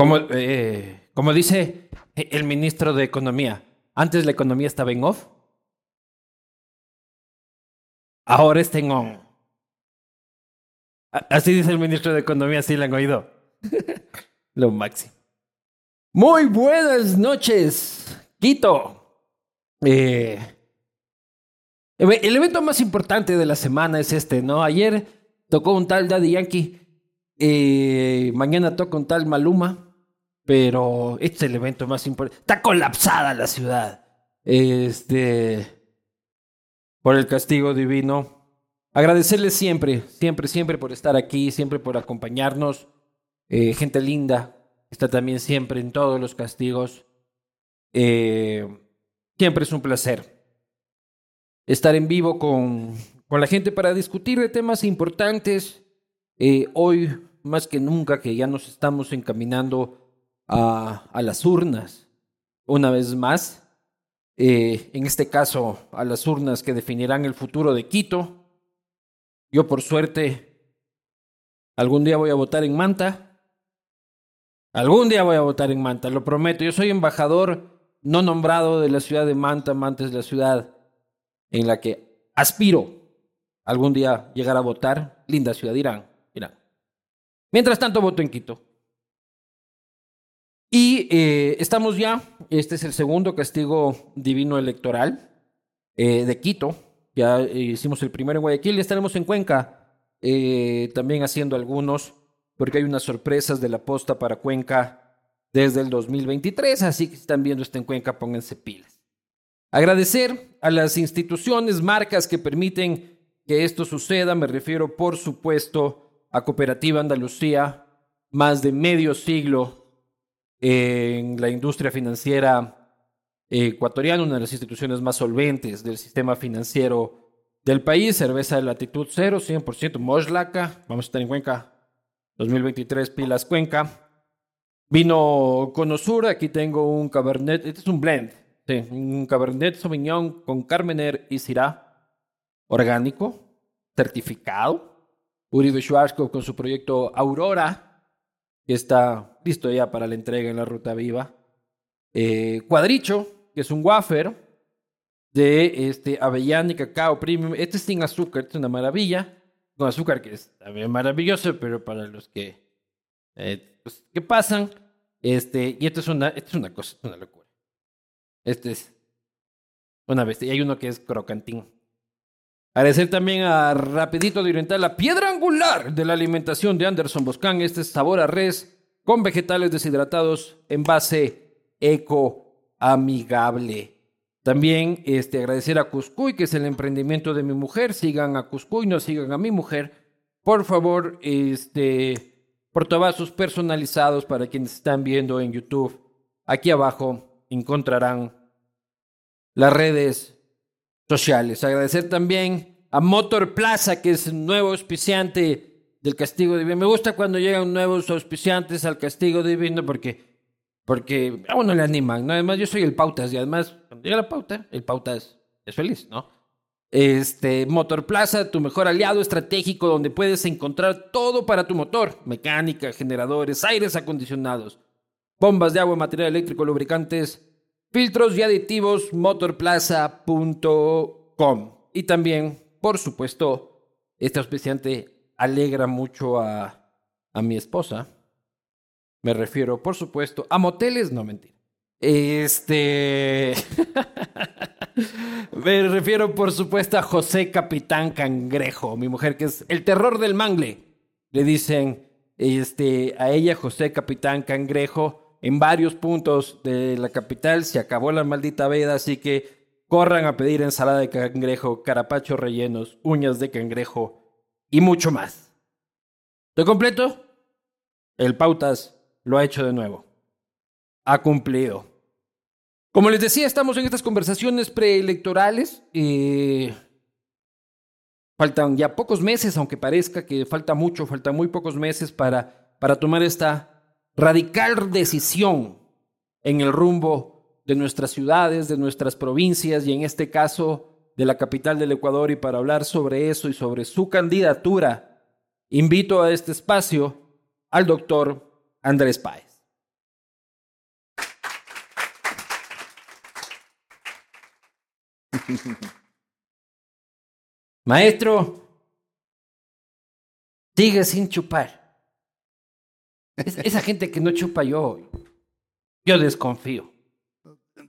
Como, eh, como dice el ministro de Economía, antes la economía estaba en off, ahora está en on. Así dice el ministro de Economía, así lo han oído. lo máximo. Muy buenas noches, Quito. Eh, el evento más importante de la semana es este, ¿no? Ayer tocó un tal Daddy Yankee, eh, mañana toca un tal Maluma pero este es el evento más importante. Está colapsada la ciudad. Este. Por el castigo divino. Agradecerles siempre, siempre, siempre por estar aquí, siempre por acompañarnos. Eh, gente linda, está también siempre en todos los castigos. Eh, siempre es un placer estar en vivo con, con la gente para discutir de temas importantes. Eh, hoy, más que nunca, que ya nos estamos encaminando a, las urnas. Una vez más, eh, en este caso a las urnas que definirán el futuro de Quito. Yo por suerte, algún día voy a votar en Manta. Algún día voy a votar en Manta, lo prometo. Yo soy embajador no nombrado de la ciudad de Manta. Manta es la ciudad en la que aspiro algún día llegar a votar. Linda ciudad, Irán. Irán. Mientras tanto, voto en Quito. Y eh, estamos ya, este es el segundo castigo divino electoral eh, de Quito. Ya hicimos el primero en Guayaquil y estaremos en Cuenca eh, también haciendo algunos, porque hay unas sorpresas de la posta para Cuenca desde el 2023. Así que si están viendo esto en Cuenca, pónganse pilas. Agradecer a las instituciones, marcas que permiten que esto suceda. Me refiero, por supuesto, a Cooperativa Andalucía, más de medio siglo en la industria financiera ecuatoriana, una de las instituciones más solventes del sistema financiero del país, cerveza de latitud cero, 100% Moslaca, vamos a estar en Cuenca 2023, Pilas Cuenca. Vino Conosur, aquí tengo un Cabernet, este es un blend, sí, un Cabernet Sauvignon con Carmener y Syrah, orgánico, certificado. Uribe Schwarzkopf con su proyecto Aurora, que está listo ya para la entrega en la ruta viva. Eh, cuadricho, que es un wafer de este, avellana y cacao premium. Este es sin azúcar, es una maravilla. Con azúcar que es también maravilloso, pero para los que, eh, pues, que pasan. Este, y esto es una, esto es una cosa, es una locura. Este es una bestia. Y hay uno que es crocantín. Agradecer también a Rapidito de Oriental, la piedra angular de la alimentación de Anderson Boscan. Este es sabor a res con vegetales deshidratados en base eco amigable. También este, agradecer a Cuscuy, que es el emprendimiento de mi mujer. Sigan a Cuscuy, no sigan a mi mujer. Por favor, este, portavasos personalizados para quienes están viendo en YouTube. Aquí abajo encontrarán las redes sociales. Agradecer también a Motor Plaza, que es nuevo auspiciante del Castigo Divino. Me gusta cuando llegan nuevos auspiciantes al Castigo Divino porque, porque a uno le animan, ¿no? Además, yo soy el Pautas y además, cuando llega la pauta, el Pautas es feliz, ¿no? Este, Motor Plaza, tu mejor aliado estratégico donde puedes encontrar todo para tu motor, mecánica, generadores, aires acondicionados, bombas de agua, material eléctrico, lubricantes, filtros y aditivos motorplaza.com. Y también, por supuesto, este auspiciante alegra mucho a, a mi esposa. Me refiero, por supuesto, a moteles, no mentira. Este. Me refiero, por supuesto, a José Capitán Cangrejo, mi mujer, que es el terror del mangle. Le dicen este, a ella, José Capitán Cangrejo en varios puntos de la capital se acabó la maldita veda, así que corran a pedir ensalada de cangrejo, carapachos rellenos, uñas de cangrejo y mucho más. ¿De completo? El Pautas lo ha hecho de nuevo. Ha cumplido. Como les decía, estamos en estas conversaciones preelectorales. y Faltan ya pocos meses, aunque parezca que falta mucho, faltan muy pocos meses para, para tomar esta radical decisión en el rumbo de nuestras ciudades, de nuestras provincias y en este caso de la capital del Ecuador. Y para hablar sobre eso y sobre su candidatura, invito a este espacio al doctor Andrés Páez. Maestro, sigue sin chupar. esa gente que no chupa yo, yo desconfío.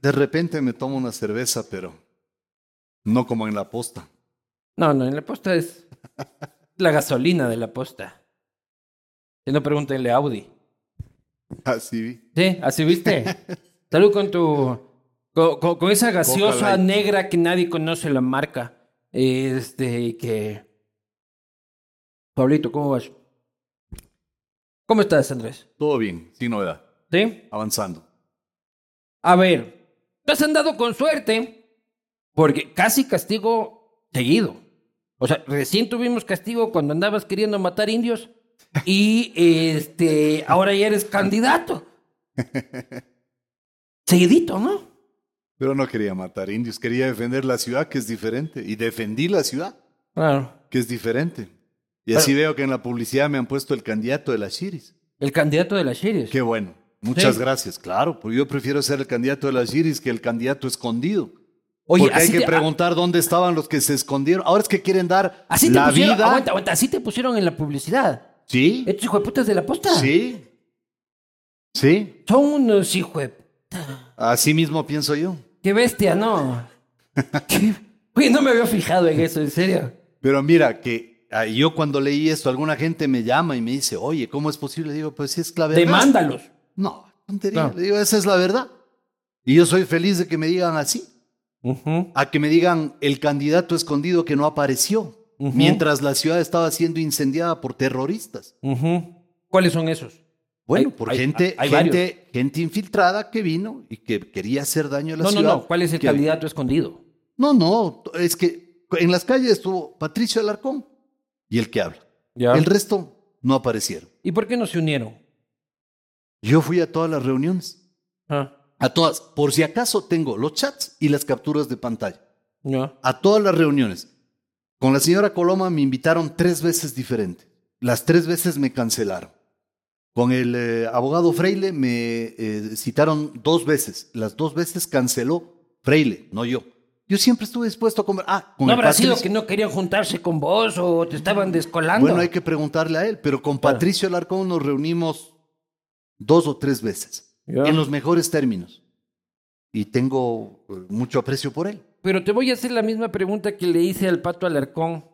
De repente me tomo una cerveza, pero no como en la posta. No, no, en la posta es la gasolina de la posta. Si no, pregúntenle a Audi. Así vi. Sí, así viste. Salud con tu. Con, esa gaseosa negra que nadie conoce la marca. Este, que. Pablito, ¿cómo vas? ¿Cómo estás, Andrés? Todo bien, sin novedad. ¿Sí? Avanzando. A ver, te has andado con suerte, porque casi castigo seguido. O sea, recién tuvimos castigo cuando andabas queriendo matar indios y este, ahora ya eres candidato. Seguidito, ¿no? Pero no quería matar indios, quería defender la ciudad, que es diferente. Y defendí la ciudad, claro. que es diferente. Y así veo que en la publicidad me han puesto el candidato de la Chiris. El candidato de la Chiris. Qué bueno. Muchas gracias. Claro, porque yo prefiero ser el candidato de la Chiris que el candidato escondido. Oye, Porque hay que preguntar dónde estaban los que se escondieron. Ahora es que quieren dar así la vida. Aguanta, aguanta, así te pusieron en la publicidad. Sí. ¿Estos hijos de putas de la posta? Sí. Sí. Son unos hijos de puta. Así mismo pienso yo. Qué bestia, ¿no? Oye, no me había fijado en eso, en serio. Pero mira, que ah, yo cuando leí esto, alguna gente me llama y me dice, oye, ¿cómo es posible? digo, pues si es clave. Demándalos. No, tontería. Le digo, esa es la verdad. Y yo soy feliz de que me digan así. A que me digan el candidato escondido que no apareció, mientras la ciudad estaba siendo incendiada por terroristas. ¿Cuáles son esos? Bueno, por gente, gente, gente infiltrada que vino y que quería hacer daño a la ciudad. No, no, no. ¿Cuál es el candidato escondido? No, no. Es que en las calles estuvo Patricio Alarcón y el que habla. El resto no aparecieron. ¿Y por qué no se unieron? Yo fui a todas las reuniones. Ah. A todas. Por si acaso tengo los chats y las capturas de pantalla. A todas las reuniones. Con la señora Coloma me invitaron tres veces diferentes. Las tres veces me cancelaron. Con el eh, abogado Freile me eh, citaron dos veces. Las dos veces canceló Freile, no yo. Yo siempre estuve dispuesto a comer. Ah, ¿No habrá sido que no querían juntarse con vos o te estaban descolando? Bueno, hay que preguntarle a él, pero con Patricio Alarcón nos reunimos dos o tres veces, en los mejores términos. Y tengo eh, mucho aprecio por él. Pero te voy a hacer la misma pregunta que le hice al Pato Alarcón.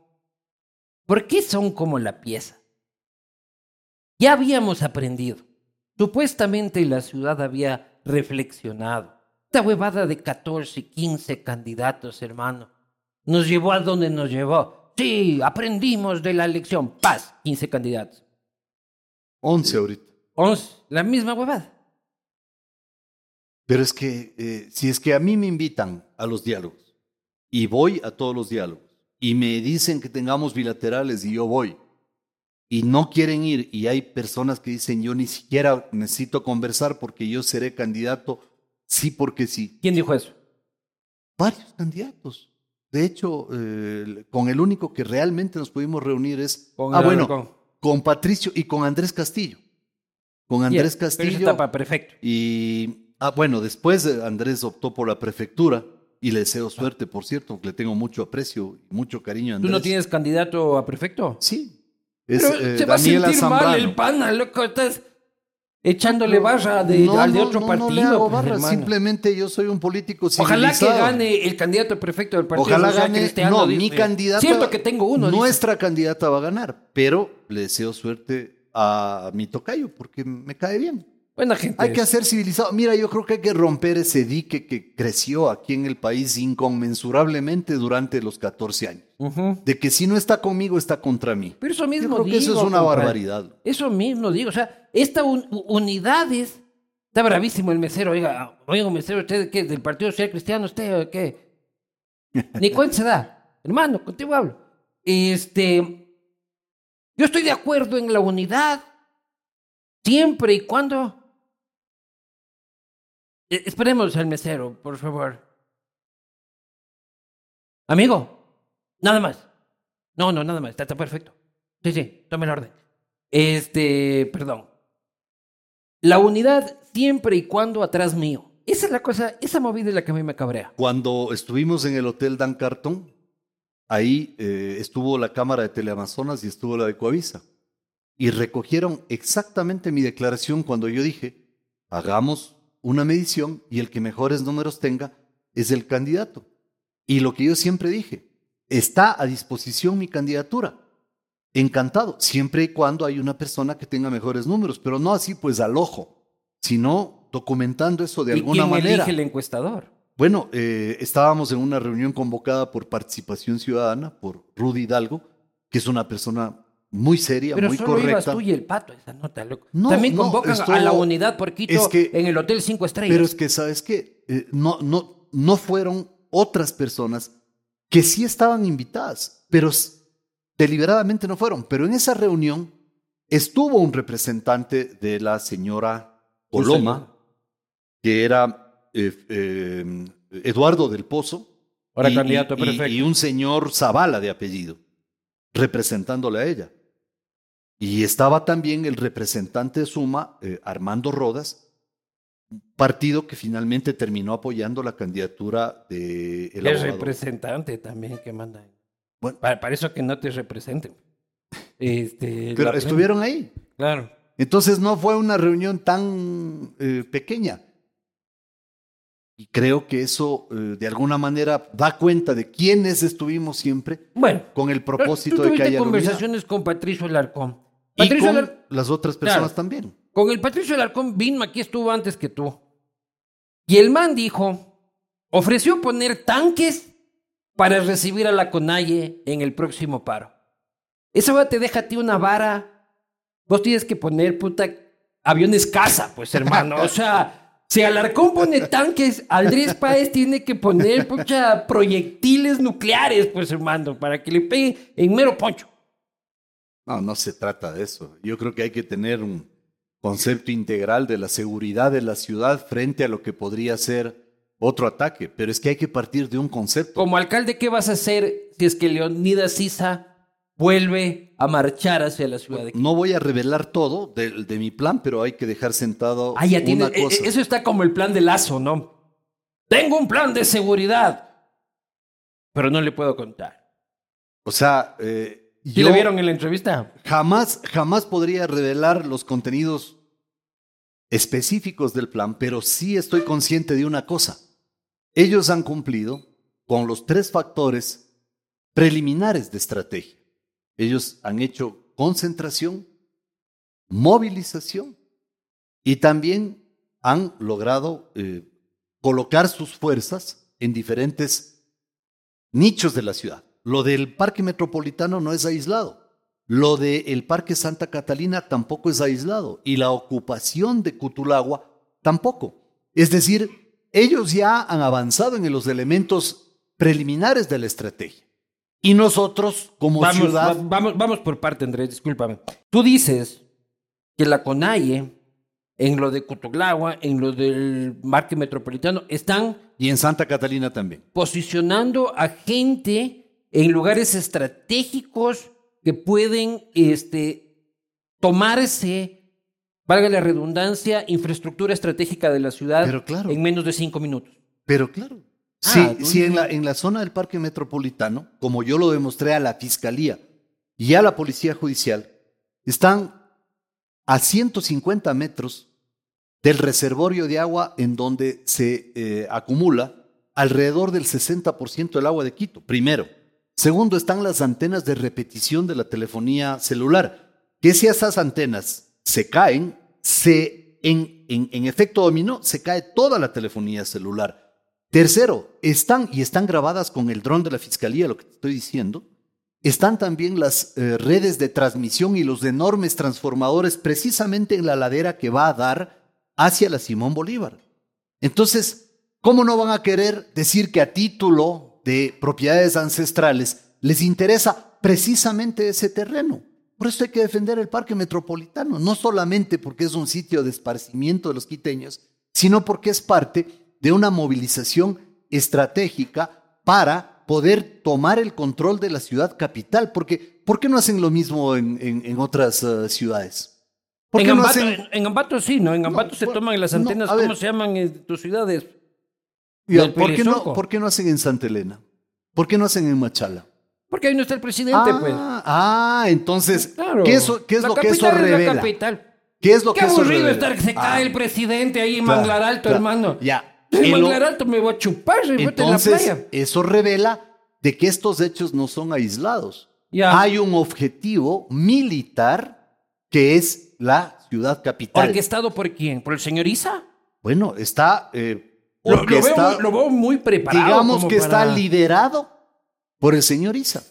¿Por qué son como la pieza? Ya habíamos aprendido. Supuestamente la ciudad había reflexionado. Esta huevada de 14, 15 candidatos, hermano, nos llevó a donde nos llevó. Sí, aprendimos de la lección. Paz, 15 candidatos. 11 ahorita. 11, la misma huevada. Pero es que eh, si es que a mí me invitan a los diálogos y voy a todos los diálogos y me dicen que tengamos bilaterales y yo voy y no quieren ir y hay personas que dicen yo ni siquiera necesito conversar porque yo seré candidato, sí porque sí. ¿Quién dijo eso? Varios candidatos. De hecho, eh, con el único que realmente nos pudimos reunir es con ah, bueno, con Patricio y con Andrés Castillo. Con Andrés Castillo. Pero perfecto. Y ah, bueno, después Andrés optó por la prefectura y le deseo suerte, por cierto, porque le tengo mucho aprecio y mucho cariño a Andrés. ¿Tú no tienes candidato a prefecto? Sí, pero eh, se va a sentir mal el pana, loco. Estás echándole barra de, al de otro partido. No le hago pues, barra, simplemente yo soy un político civilizado. Ojalá que gane el candidato perfecto del partido. Ojalá gane. no, mi candidata. Cierto que tengo uno. Nuestra candidata va a ganar, pero le deseo suerte a mi tocayo porque me cae bien. Buena gente. Hay que hacer civilizado. Mira, yo creo que hay que romper ese dique que creció aquí en el país inconmensurablemente durante los 14 años. De que si no está conmigo, está contra mí. Pero eso mismo yo creo que eso es una barbaridad. Eso mismo digo. O sea, esta unidad es... Está bravísimo el mesero. Oiga, oiga, mesero, ¿usted qué? ¿Del Partido Social Cristiano? ¿Usted qué? Ni cuenta se da. Hermano, contigo hablo. este, yo estoy de acuerdo en la unidad, siempre y cuando... Eh, esperemos al mesero, por favor. Amigo, nada más. No, no, nada más, está, está perfecto. Sí, sí, tome el orden. Este, perdón. La unidad siempre y cuando atrás mío. Esa es la cosa, esa movida es la que a mí me cabrea. Cuando estuvimos en el Hotel Dan Carton, ahí eh, estuvo la Cámara de Teleamazonas y estuvo la de Coavisa. Y recogieron exactamente mi declaración cuando yo dije, hagamos una medición y el que mejores números tenga es el candidato. Y lo que yo siempre dije, está a disposición mi candidatura. Encantado, siempre y cuando hay una persona que tenga mejores números, pero no así pues al ojo, sino documentando eso de ¿Y alguna quién manera. elige el encuestador? Bueno, eh, estábamos en una reunión convocada por Participación Ciudadana, por Rudy Hidalgo, que es una persona muy seria, Pero muy solo ibas correcta. tú y el pato esa nota, loco. No, También no, convocan esto- a la unidad por Quito es que- en el Hotel Cinco Estrellas. Pero es que, ¿sabes qué? Eh, no, no, no fueron otras personas que sí estaban invitadas, pero deliberadamente no fueron. Pero en esa reunión estuvo un representante de la señora Coloma, que era eh, eh, Eduardo del Pozo. Ahora y- candidato a. Y un señor Zavala de apellido, representándole a ella. Y estaba también el representante de Suma, eh, Armando Rodas, un partido que finalmente terminó apoyando la candidatura de el representante también que manda. Bueno. Para, para eso que no te representen. Este, Pero estuvieron ahí. Claro. Entonces no fue una reunión tan eh, pequeña. Y creo que eso eh, de alguna manera da cuenta de quiénes estuvimos siempre Bueno, con el propósito tú de que haya conversaciones con Patricio Y Patricio con Alar- las otras personas Claro. también. Con el Patricio Alarcón, Binma aquí estuvo antes que tú. Y el man dijo, ofreció poner tanques para recibir a la Conalle en el próximo paro. Esa va te deja a ti una vara. Vos tienes que poner, puta, aviones casa, pues hermano. O sea, si Alarcón pone tanques, Andrés Páez tiene que poner, pucha, proyectiles nucleares, pues hermano, para que le peguen en mero poncho. No, no se trata de eso. Yo creo que hay que tener un concepto integral de la seguridad de la ciudad frente a lo que podría ser otro ataque. Pero es que hay que partir de un concepto. Como alcalde, ¿qué vas a hacer si es que Leonidas Sisa vuelve a marchar hacia la ciudad de Quito? No voy a revelar todo de, de mi plan, pero hay que dejar sentado Ah, ya una tienes. eh, cosa. eh, Eso está como el plan de Lazo, ¿no? Tengo un plan de seguridad, pero no le puedo contar. O sea, eh, ¿Sí yo le vieron en la entrevista? jamás, jamás podría revelar los contenidos específicos del plan, pero sí estoy consciente de una cosa. Ellos han cumplido con los tres factores preliminares de estrategia. Ellos han hecho concentración, movilización y también han logrado eh, colocar sus fuerzas en diferentes nichos de la ciudad. Lo del parque metropolitano no es aislado. Lo del parque Santa Catalina tampoco es aislado. Y la ocupación de Cutulagua tampoco. Es decir, ellos ya han avanzado en los elementos preliminares de la estrategia. Y nosotros, como Vamos, ciudad, va- vamos, vamos por parte, Andrés, discúlpame. Tú dices que la CONAIE, en lo de Cutuglagua, en lo del Parque Metropolitano, están y en Santa Catalina también. posicionando a gente en lugares estratégicos que pueden este, tomarse, valga la redundancia, infraestructura estratégica de la ciudad Pero claro. en menos de cinco minutos. Pero claro, Ah, si, entonces- si en, la, en la zona del Parque Metropolitano, como yo lo demostré a la Fiscalía y a la Policía Judicial, están a 150 metros del reservorio de agua en donde se eh, acumula alrededor del 60% del agua de Quito, primero. Segundo, están las antenas de repetición de la telefonía celular, que si esas antenas se caen, se, en, en, efecto dominó, se cae toda la telefonía celular. Tercero, están y están grabadas con el dron de la Fiscalía, lo que te estoy diciendo, están también las eh, redes de transmisión y los enormes transformadores precisamente en la ladera que va a dar hacia la Simón Bolívar. Entonces, ¿cómo no van a querer decir que a título de propiedades ancestrales les interesa precisamente ese terreno. Por eso hay que defender el Parque Metropolitano, no solamente porque es un sitio de esparcimiento de los quiteños, sino porque es parte de una movilización estratégica para poder tomar el control de la ciudad capital. Porque, ¿Por qué no hacen lo mismo en, otras eh, ciudades? En, Ambato, sí, ¿no? En Ambato se toman las antenas, ¿cómo se llaman en tus ciudades? ¿Por, qué no, ¿Por qué no hacen en Santa Elena? ¿Por qué no hacen en Machala? Porque ahí no está el presidente, ah, pues. Ah, entonces, ¿qué, es lo que eso revela? ¿Qué es lo que eso revela? estar que se cae el ah. presidente ahí en Manglar Alto, hermano. Ya. En Manglar Alto me voy a chupar y entonces, en la playa. Eso revela de que estos hechos no son aislados. Hay un objetivo militar que es la ciudad capital. ¿Orquestado por quién? ¿Por el señor Isa? Bueno, está... Eh, lo, veo, muy preparado. Digamos que está liderado por el señor Isa.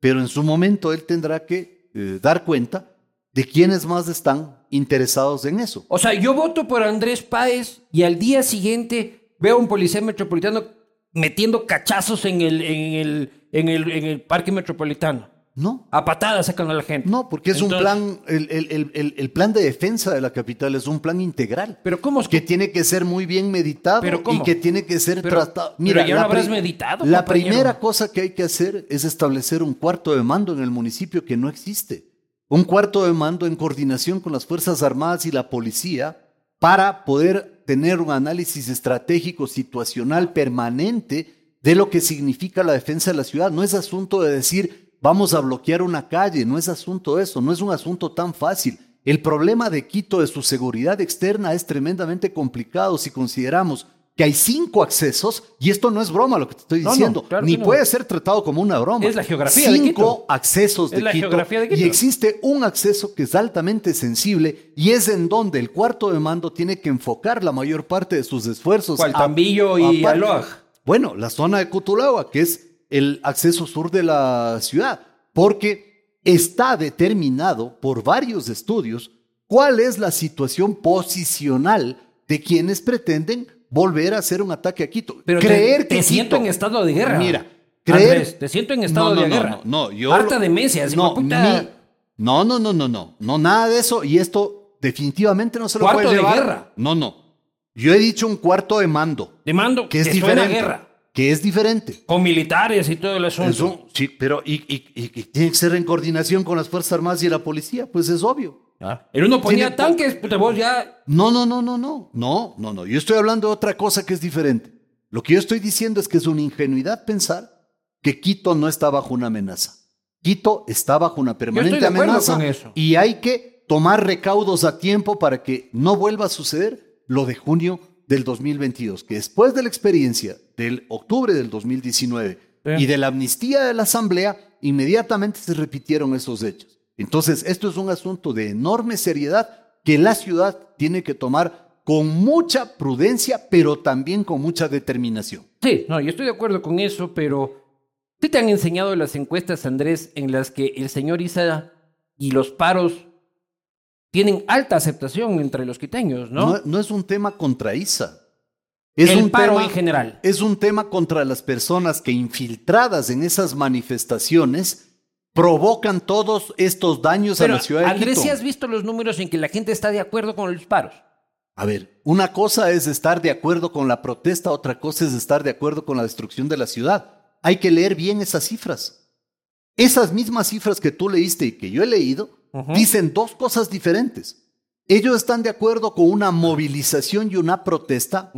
Pero en su momento él tendrá que eh, dar cuenta de quiénes más están interesados en eso. O sea, yo voto por Andrés Páez y al día siguiente veo a un policía metropolitano metiendo cachazos en el, en el, en el, en el parque metropolitano. No. A patadas sacan a la gente. No, porque es un plan, el, el, el, plan de defensa de la capital es un plan integral. Pero ¿cómo es que, tiene que ser muy bien meditado y que tiene que ser tratado. Mira, ya lo habrás meditado. La primera cosa que hay que hacer es establecer un cuarto de mando en el municipio que no existe. Un cuarto de mando en coordinación con las Fuerzas Armadas y la policía para poder tener un análisis estratégico situacional permanente de lo que significa la defensa de la ciudad. No es asunto de decir vamos a bloquear una calle, no es asunto eso, no es un asunto tan fácil. El problema de Quito de su seguridad externa es tremendamente complicado si consideramos que hay cinco accesos, y esto no es broma lo que te estoy diciendo, ni puede ser tratado como una broma. Es la geografía de Quito. accesos de, la Quito, geografía de Quito. Y existe un acceso que es altamente sensible y es en donde el cuarto de mando tiene que enfocar la mayor parte de sus esfuerzos. ¿Cuál? Tambillo y Aloaj. Bueno, la zona de Cutulagua, que es el acceso sur de la ciudad, porque está determinado por varios estudios cuál es la situación posicional de quienes pretenden volver a hacer un ataque a Quito. Pero creer te, que siento en estado de guerra. Mira, creer, te siento en estado de guerra. No, no, yo harta demencia, no, no, no, no, no, no, no, nada de eso y esto definitivamente no se lo puede llevar. de guerra. No, no. Yo he dicho un cuarto de mando. De mando que es diferente. Guerra que es diferente. Con militares y todo el asunto. sí, pero y, tiene que ser en coordinación con las Fuerzas Armadas y la policía, pues es obvio. Ah, el uno ponía tanques, pues vos ya... No, no, no, no, no, no, no, no. Yo estoy hablando de otra cosa que es diferente. Lo que yo estoy diciendo es que es una ingenuidad pensar que Quito no está bajo una amenaza. Quito está bajo una permanente amenaza y hay que tomar recaudos a tiempo para que no vuelva a suceder lo de junio del 2022, que después de la experiencia del octubre del 2019 y de la amnistía de la Asamblea, inmediatamente se repitieron esos hechos. Entonces, esto es un asunto de enorme seriedad que la ciudad tiene que tomar con mucha prudencia, pero también con mucha determinación. Sí, no, yo estoy de acuerdo con eso, pero ¿qué te han enseñado las encuestas, Andrés, en las que el señor Isa y los paros tienen alta aceptación entre los quiteños, ¿no? No, es un tema contra ISA. Es el un paro tema, en general. Es un tema contra las personas que infiltradas en esas manifestaciones provocan todos estos daños a la ciudad de Andrés, Quito. ¿sí has visto los números en que la gente está de acuerdo con los paros? A ver, una cosa es estar de acuerdo con la protesta, otra cosa es estar de acuerdo con la destrucción de la ciudad. Hay que leer bien esas cifras. Esas mismas cifras que tú leíste y que yo he leído dicen dos cosas diferentes. Ellos están de acuerdo con una movilización y una protesta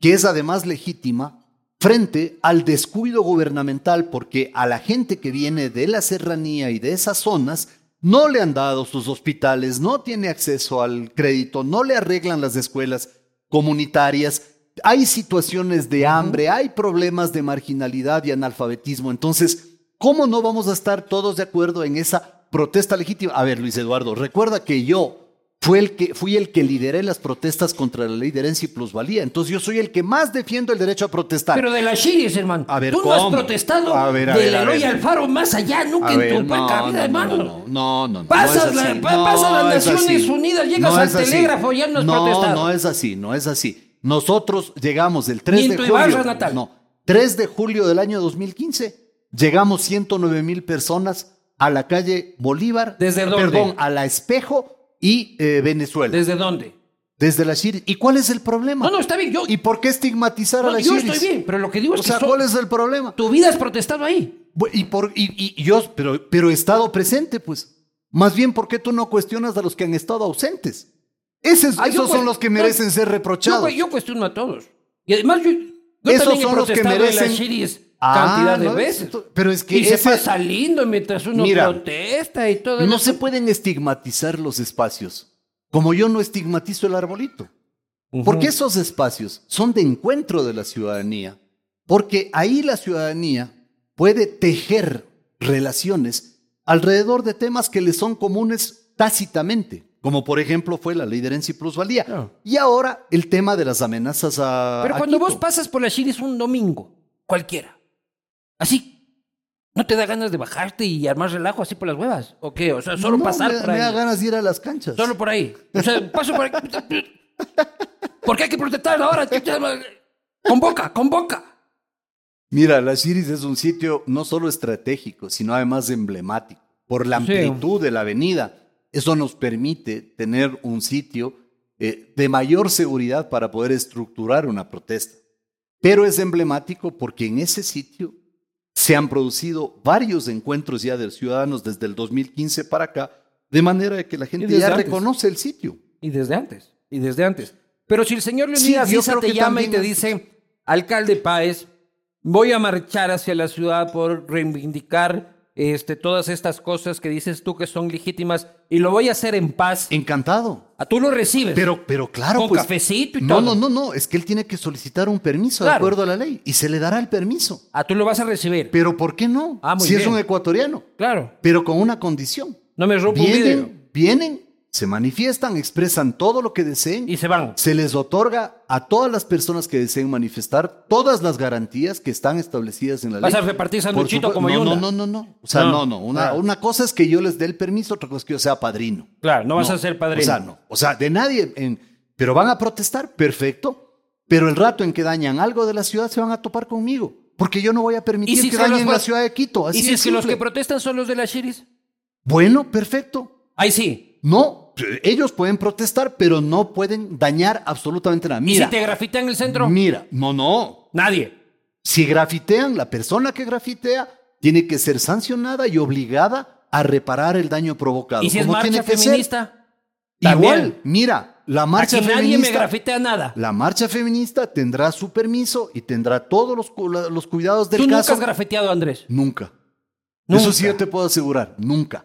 que es además legítima frente al descuido gubernamental porque a la gente que viene de la serranía y de esas zonas no le han dado sus hospitales, no tiene acceso al crédito, no le arreglan las escuelas comunitarias, hay situaciones de hambre, hay problemas de marginalidad y analfabetismo. Entonces, ¿cómo no vamos a estar todos de acuerdo en esa protesta legítima. A ver, Luis Eduardo, recuerda que yo fui el que, fui el que lideré las protestas contra la ley de herencia y plusvalía. Entonces yo soy el que más defiendo el derecho a protestar. Pero de las chiris, hermano. A ver, Tú no has protestado a ver, a de Eloy Alfaro más allá, nunca en tu no, vida, hermano. No, no, no. Pasas, las Naciones Unidas, llegas al telégrafo, ya no has protestado. No, no es así, no es así. Nosotros llegamos el 3 de julio. natal. No, 3 de julio del año 2015 llegamos 109 mil personas a la calle Bolívar. ¿Desde dónde? Perdón, a la Espejo y eh, Venezuela. ¿Desde dónde? Desde la Shiris. ¿Y cuál es el problema? No, no, está bien. Yo, ¿Y por qué estigmatizar a la yo Shiris? estoy bien, pero lo que digo es O sea, que ¿cuál es el problema? tu vida has protestado ahí. Y, por, y, y- yo, pero, pero he estado presente, pues. Más bien, ¿por qué tú no cuestionas a los que han estado ausentes? Esos, Ah, yo esos son los que merecen ser Yo, reprochados. yo cuestiono a todos. Y además yo, yo Esos también son he los que protestado en merecen- las Ah, cantidad de no, veces. pero es que y se pasa lindo mientras uno Mira, protesta y todo. No se pueden estigmatizar los espacios, como yo no estigmatizo el arbolito. Porque esos espacios son de encuentro de la ciudadanía, porque ahí la ciudadanía puede tejer relaciones alrededor de temas que le son comunes tácitamente, como por ejemplo fue la ley de herencia y plusvalía. Claro. Y ahora el tema de las amenazas a. Pero a cuando Quito. vos pasas por las Shiris un domingo, cualquiera, así, ¿no te da ganas de bajarte y armar relajo así por las huevas? ¿O qué? O sea, solo No, pasar me, por me ahí. da ganas de ir a las canchas. Solo por ahí. O sea, paso por ahí. ¿Por qué hay que protestar ahora? Convoca, convoca. Mira, la Shiris es un sitio no solo estratégico, sino además emblemático. Por la Sí. amplitud de la avenida, eso nos permite tener un sitio eh, de mayor seguridad para poder estructurar una protesta. Pero es emblemático porque en ese sitio se han producido varios encuentros ya de ciudadanos desde el 2015 para acá, de manera que la gente ya antes. reconoce el sitio. Y desde antes, y desde antes. Pero si el señor Sí, Leonidas Issa creo te llama y te dice, alcalde Páez, voy a marchar hacia la ciudad por reivindicar este, todas estas cosas que dices tú que son legítimas y lo voy a hacer en paz. Encantado. A tú lo recibes. Pero, pero claro, Con pues, cafecito y no, todo. No, no, no, es que él tiene que solicitar un permiso de acuerdo a la ley y se le dará el permiso. A tú lo vas a recibir. Pero ¿por qué no? Ah, muy si es un ecuatoriano, Claro. pero con una condición. No me rompo un. Vienen, vienen, se manifiestan, expresan todo lo que deseen. Y se van. Se les otorga a todas las personas que deseen manifestar todas las garantías que están establecidas en la ¿Vas ley. a repartir sanduchito como no, Yunda? no, no, no, no. O sea, No. no, no. Una, una cosa es que yo les dé el permiso, otra cosa es que yo sea padrino. Claro, no vas a ser padrino. O sea, no. O sea, de nadie. en- pero van a protestar, perfecto. Pero el rato en que dañan algo de la ciudad se van a topar conmigo. Porque yo no voy a permitir que son los dañen la ciudad de Quito. Así ¿Y si es que los que protestan son los de las Shiris? Bueno, perfecto. Ahí sí. No, ellos pueden protestar, pero no pueden dañar absolutamente nada. ¿Y Mira, si te grafitean el centro? mira, no, no. Nadie. Si grafitean, la persona que grafitea tiene que ser sancionada y obligada a reparar el daño provocado. ¿Y si es marcha feminista? Igual, mira, la marcha Aquí nadie me feminista. grafitea nada. La marcha feminista tendrá su permiso y tendrá todos los, cuidados del Tú nunca caso. has grafiteado, Andrés. Nunca. Nunca. Eso sí yo te puedo asegurar, nunca.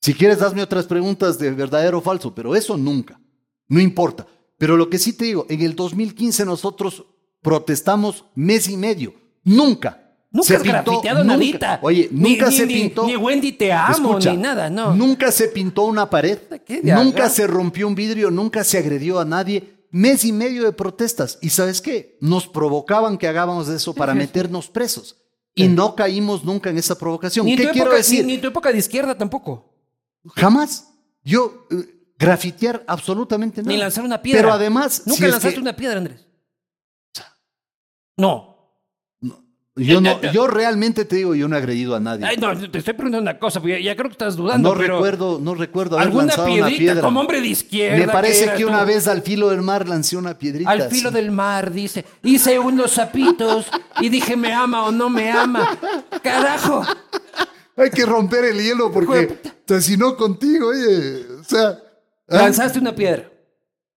Si quieres, hazme otras preguntas de verdadero o falso, pero eso nunca. No importa. Pero lo que sí te digo, en el 2015 nosotros protestamos mes y medio. Nunca. Nunca se has grafiteado nunca. nadita. Oye, nunca ni- se ni- pintó. Ni Wendy te amo, Escucha, ni nada, no. Nunca se pintó una pared. ¿Qué de Nunca acá? se rompió un vidrio, nunca se agredió a nadie. Mes y medio de protestas. ¿Y sabes qué? Nos provocaban que hagamos eso para meternos presos. Y no caímos nunca en esa provocación. Ni ¿Qué quiero época, decir? Ni, ni tu época de izquierda tampoco. Jamás. Yo eh, grafitear absolutamente nada. Ni lanzar una piedra. Pero además, Nunca si es lanzaste que una piedra, Andrés. No. yo, no, yo realmente te digo, yo no he agredido a nadie. Ay, no, te estoy preguntando una cosa, porque ya creo que estás dudando. no pero recuerdo, no recuerdo haber ¿Alguna lanzado piedrita una piedra. como hombre de izquierda? Me parece que tú? una vez al filo del mar lancé una piedrita. Al filo sí. del mar, dice. Hice unos zapitos y dije, ¿me ama o no me ama? ¡Carajo! Hay que romper el hielo porque te asesinó contigo, oye. O sea, ¿ah? Lanzaste una piedra.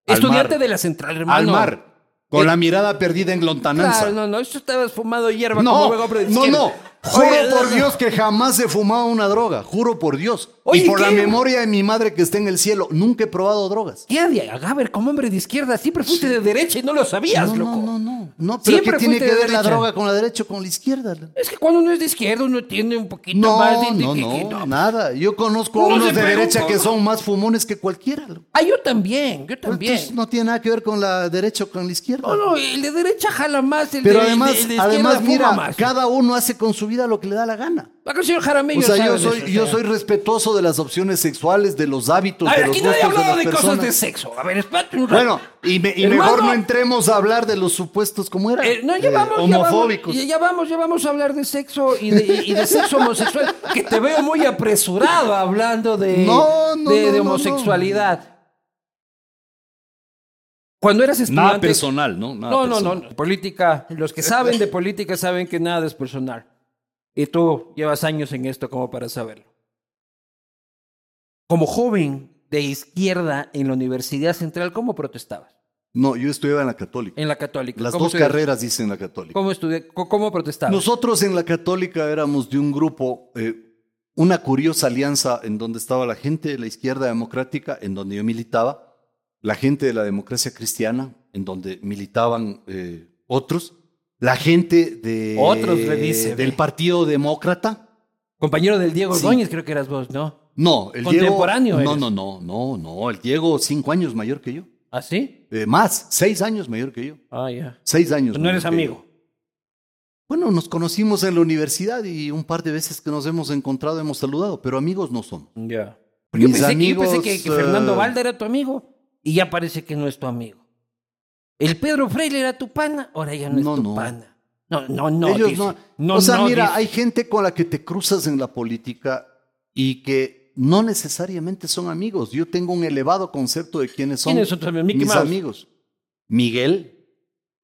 Al Estudiante mar. de la central, hermano. al mar. Con Eh, la mirada perdida en lontananza. Claro, no, no, eso estabas fumado hierba No, como no, no. Juro Oye, por no, Dios que jamás he fumado una droga. Juro por Dios. Oye, y por ¿qué? la memoria de mi madre que está en el cielo, nunca he probado drogas. ¿Qué de Gaber como hombre de izquierda? Siempre fuiste de derecha y no lo sabías, No, loco. no, no, no. No, pero Siempre ¿qué tiene que de ver la droga con la derecha o con la izquierda? Es que cuando uno es de izquierda uno tiene un poquito No, más de... no, de- no, que- nada. Yo conozco a Uno unos de derecha que son más fumones que cualquiera. loco. Ah, yo también, yo también. Entonces no tiene nada que ver con la derecha o con la izquierda. No, no, el de derecha jala más, el Pero de, además, de izquierda además mira, más. cada uno hace con su vida lo que le da la gana. Acá el señor Jaramillo O sea, yo sabe soy, eso, yo o sea. soy respetuoso de las opciones sexuales, de los hábitos, A de ver, los aquí nadie ha de hablado de cosas de sexo. A ver, espérate un rato. Bueno, y, me- y Hermano. mejor no entremos a hablar de los supuestos, ¿cómo era? Eh, no, ya Eh, vamos, ya homofóbicos. vamos, ya vamos, ya vamos a hablar de sexo y de, y- y de sexo homosexual, que te veo muy apresurado hablando de, No, no, de, no, de no, no. homosexualidad. Cuando eras estudiante... Nada personal, ¿no? Nada no, no, no, política, los que saben de política saben que nada es personal. Y tú llevas años en esto como para saberlo. Como joven de izquierda en la Universidad Central, ¿cómo protestabas? No, yo estudiaba en la católica. En la católica. Las ¿Cómo dos estudiabas? carreras dicen la católica. ¿Cómo, estudi- co- ¿Cómo protestabas? Nosotros en la católica éramos de un grupo, eh, una curiosa alianza en donde estaba la gente de la izquierda democrática, en donde yo militaba, la gente de la democracia cristiana, en donde militaban eh, otros, la gente de, Otros, le dice, del. Partido Demócrata. Compañero del Diego Sí. Ordóñez, creo que eras vos, ¿no? No, el Contemporáneo Diego. No, no, no, no, no. El Diego, cinco años mayor que yo. ¿Ah, sí? Eh, más, seis años mayor que yo. Ah, ya. Seis años. No eres amigo. Bueno, nos conocimos en la universidad y un par de veces que nos hemos encontrado hemos saludado, pero amigos no somos. Ya. Porque yo yo pensé que Fernando eh, Valda era tu amigo y ya parece que no es tu amigo. El Pedro Freire era tu pana, ahora ya no es No, tu no. pana. No, no, no. Ellos dice. no. No, o sea, mira, dice. hay gente con la que te cruzas en la política y que no necesariamente son amigos. Yo tengo un elevado concepto de quiénes son ¿Quiénes son mis Mouse. amigos. Miguel,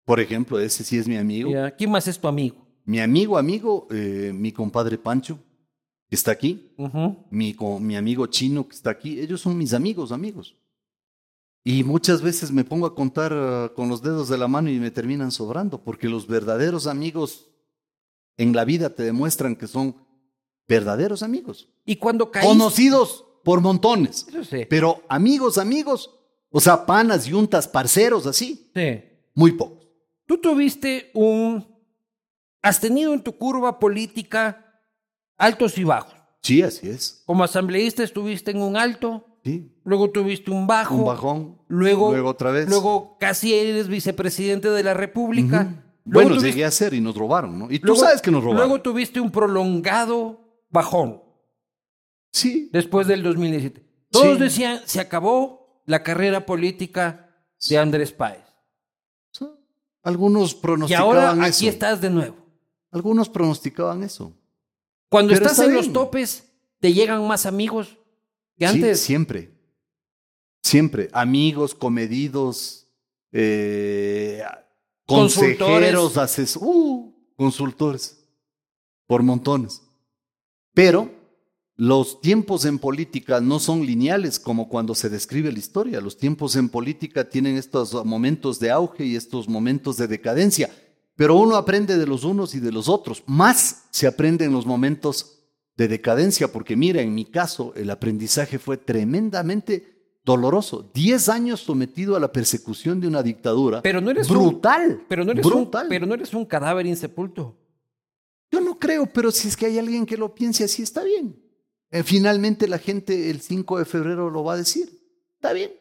por ejemplo, ese sí es mi amigo. Ya, ¿Quién más es tu amigo? Mi amigo, amigo, eh, mi compadre Pancho, que está aquí. Mi, co- mi amigo chino que está aquí, ellos son mis amigos, amigos. Y muchas veces me pongo a contar ah, con los dedos de la mano y me terminan sobrando, porque los verdaderos amigos en la vida te demuestran que son verdaderos amigos. Y cuando caíste... Conocidos por montones, sí. pero amigos, amigos, o sea, panas, yuntas, parceros, así, Sí. muy pocos. Tú tuviste un... Has tenido en tu curva política altos y bajos. Sí, así es. Como asambleísta estuviste en un alto, Sí, luego tuviste un bajo, un bajón, luego, luego otra vez. luego casi eres vicepresidente de la República. Luego Bueno, tuviste- llegué a ser y nos robaron, ¿no? Y tú luego- sabes que nos robaron. Luego tuviste un prolongado bajón sí, después del 2017. Todos Sí. decían, se acabó la carrera política de Andrés Páez. Sí. Algunos Y pronosticaban ahora eso. aquí estás de nuevo. Algunos pronosticaban eso. Cuando Pero estás está en los topes, te llegan más amigos que Sí, siempre. Siempre. Amigos, comedidos, eh, consejeros, ases uh, consultores. Por montones. Pero los tiempos en política no son lineales como cuando se describe la historia. Los tiempos en política tienen estos momentos de auge y estos momentos de decadencia. Pero uno aprende de los unos y de los otros. Más se aprende en los momentos de decadencia, porque mira, en mi caso, el aprendizaje fue tremendamente doloroso. Diez años sometido a la persecución de una dictadura. Pero no eres un- brutal. Pero no, eres un, brutal. pero no eres un cadáver insepulto. Yo no creo, pero si es que hay alguien que lo piense así, está bien. Eh, finalmente la gente el 5 de febrero lo va a decir. Está bien.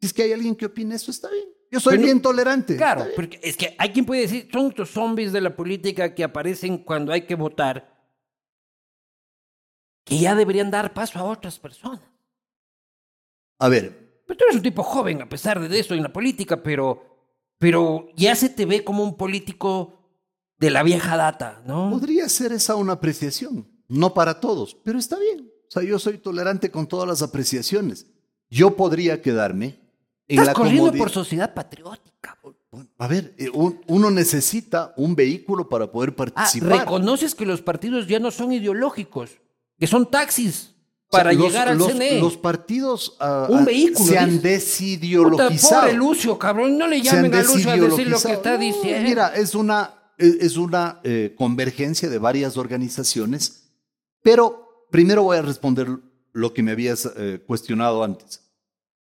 Si es que hay alguien que opine eso, está bien. Yo soy Pero- bien tolerante. Claro, bien. porque es que hay quien puede decir, son estos zombies de la política que aparecen cuando hay que votar, que ya deberían dar paso a otras personas. A ver, Pero tú eres un tipo joven, a pesar de eso, en la política, pero, pero ya se te ve como un político de la vieja data, ¿no? podría ser esa una apreciación. No para todos, pero está bien. O sea, yo soy tolerante con todas las apreciaciones. Yo podría quedarme en Estás la corriendo por sociedad patriótica. A ver, eh, un- uno necesita un vehículo para poder Ah, participar. reconoces que los partidos ya no son ideológicos, que son taxis para O sea, los- llegar al los, CNE. Los partidos ah, Un ah, vehículo, se han desideologizado. pobre Lucio, cabrón, no le llamen a Lucio a decir lo que está diciendo. Mira, es una, es es una eh, convergencia de varias organizaciones, pero primero voy a responder lo que me habías eh, cuestionado antes.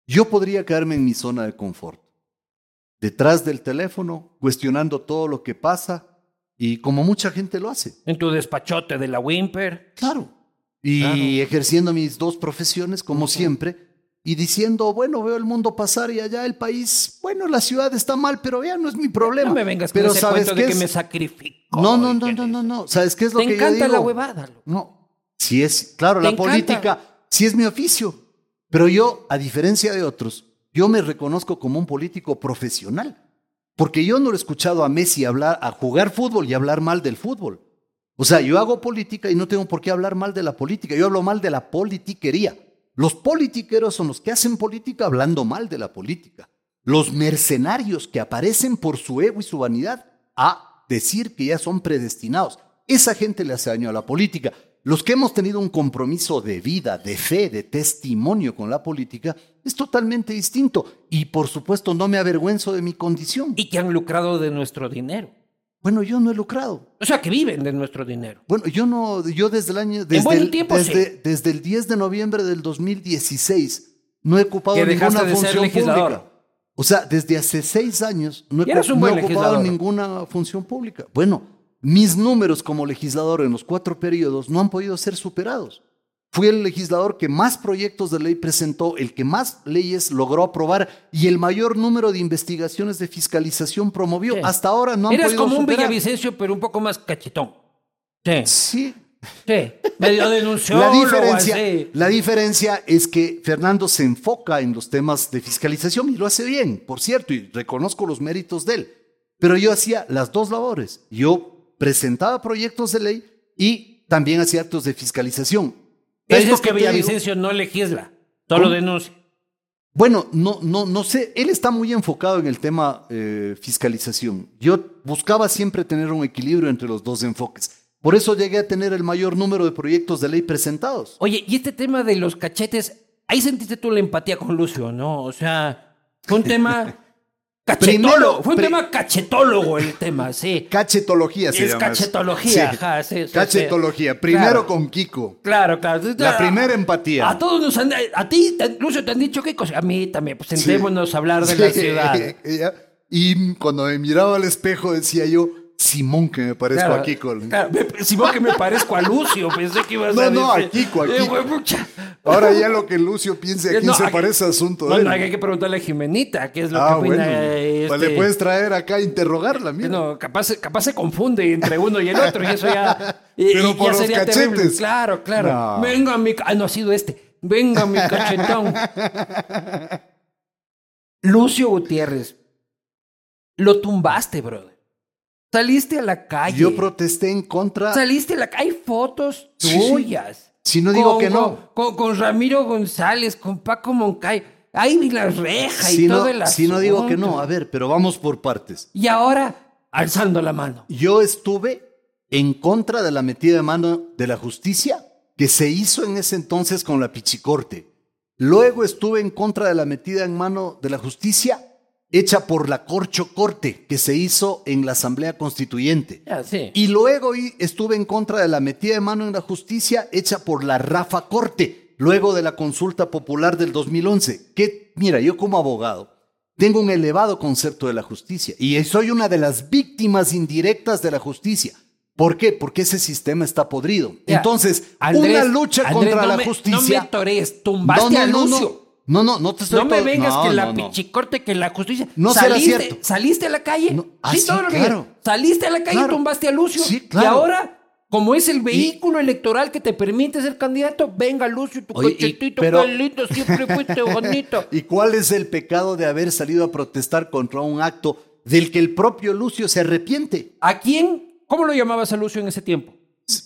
Yo podría quedarme en mi zona de confort, detrás del teléfono, cuestionando todo lo que pasa y como mucha gente lo hace. En tu despachote de la Wimper. Claro. Y Claro. ejerciendo mis dos profesiones, como siempre, y diciendo, bueno, veo el mundo pasar y allá el país, bueno, la ciudad está mal, pero ya no es mi problema. No me vengas con pero ese ¿sabes cuento de que me sacrifico. No, no, no, no, no, no. ¿Sabes qué es lo Te que yo encanta la digo? huevada. No, si es, claro, Te la encanta. política, si es mi oficio, pero yo, a diferencia de otros, yo me reconozco como un político profesional, porque yo no lo he escuchado a Messi hablar, a jugar fútbol y hablar mal del fútbol. O sea, yo hago política y no tengo por qué hablar mal de la política, yo hablo mal de la politiquería. Los politiqueros son los que hacen política hablando mal de la política. Los mercenarios que aparecen por su ego y su vanidad a decir que ya son predestinados. Esa gente le hace daño a la política. Los que hemos tenido un compromiso de vida, de fe, de testimonio con la política, es totalmente distinto. Y por supuesto no me avergüenzo de mi condición. Y que han lucrado de nuestro dinero. Bueno, yo no he lucrado. O sea, que viven de nuestro dinero. Bueno, yo no, yo desde el año, desde, buen el, tiempo, desde, sí. desde el 10 de noviembre del 2016 no he ocupado ninguna de ser función legislador. pública. O sea, desde hace seis años no he, no he ocupado ninguna función pública. Bueno, mis números como legislador en los cuatro periodos no han podido ser superados. Fui el legislador que más proyectos de ley presentó, el que más leyes logró aprobar y el mayor número de investigaciones de fiscalización promovió. Sí. Hasta ahora no han Eres podido como un. Villavicencio, pero un poco más cachetón. Sí, Sí, sí. Medio denunció. La diferencia, la diferencia es que Fernando se enfoca en los temas de fiscalización y lo hace bien, por cierto, y reconozco los méritos de él. Pero yo hacía las dos labores. Yo presentaba proyectos de ley y también hacía actos de fiscalización. Esto que digo- Villavicencio no legisla, solo ¿Cómo? denuncia. Bueno, no, no, no sé. Él está muy enfocado en el tema eh, fiscalización. Yo buscaba siempre tener un equilibrio entre los dos enfoques. Por eso llegué a tener el mayor número de proyectos de ley presentados. Oye, y este tema de los cachetes, ahí sentiste tú la empatía con Lucio, ¿no? O sea, fue un tema cachetólogo, Primero, fue un tema cachetólogo el tema, sí. Cachetología se Es llama cachetología, Sí. ajá, sí. Cachetología. Primero Claro. con Kiko. Claro, claro. La primera empatía. A todos nos han, a ti, Lucio, te han dicho cosa. A mí también, pues sentémonos a hablar de la ciudad. Y cuando me miraba al espejo decía yo, Simón, que me parezco Claro, a Kiko. Claro, Simón que me parezco a Lucio, pensé que ibas No, a no, decir- a Kiko, a Eh, Kiko. Ahora ya lo que Lucio piense a quién No, se parece asunto No, de no, hay que preguntarle a Jimenita, qué es lo ah, que opina. bueno. eh, Pues este- le puedes traer acá a interrogarla, mira. No, capaz, capaz se confunde entre uno y el otro, y eso ya. y- Pero y por ya los sería cachetes. terrible. Claro, claro. No. Venga, mi. Ah, no ha sido este. Venga, mi cachetón. Lucio Gutiérrez. Lo tumbaste, brother. Saliste a la calle. Yo protesté en contra. Saliste a la calle. Hay fotos tuyas. Si no digo Con- que no. Con, Ramiro González, con Paco Moncay. Ahí vi la reja y Si todo no, el si no digo que asunto. no, a ver, pero vamos por partes. Y ahora, alzando la mano. Yo estuve en contra de la metida de mano de la justicia que se hizo en ese entonces con la Pichicorte. Luego estuve en contra de la metida en mano de la justicia hecha por la Corcho Corte que se hizo en la Asamblea Constituyente. Sí. Y luego estuve en contra de la metida de mano en la justicia hecha por la Rafa Corte, luego de la consulta popular del 2011. Que, mira, yo como abogado tengo un elevado concepto de la justicia y soy una de las víctimas indirectas de la justicia. ¿Por qué? Porque ese sistema está podrido. Ya, Entonces, Andrés, una lucha Andrés, contra no la me- justicia. No me torees, tumbaste a Lucio. No, no, no te estoy No me vengas no, que la no, no. pichicorte, que la justicia. No será saliste, cierto. Saliste a la calle. No, ah, sí, sí, todo lo claro. Saliste a la calle y Claro. tumbaste a Lucio. Sí, Y claro. ahora, como es el vehículo electoral que te permite ser candidato, venga Lucio, tu Oye, y- cachetito, pero- lindo, siempre fuiste bonito. ¿Y cuál es el pecado de haber salido a protestar contra un acto del que el propio Lucio se arrepiente? ¿A quién? ¿Cómo lo llamabas a Lucio en ese tiempo?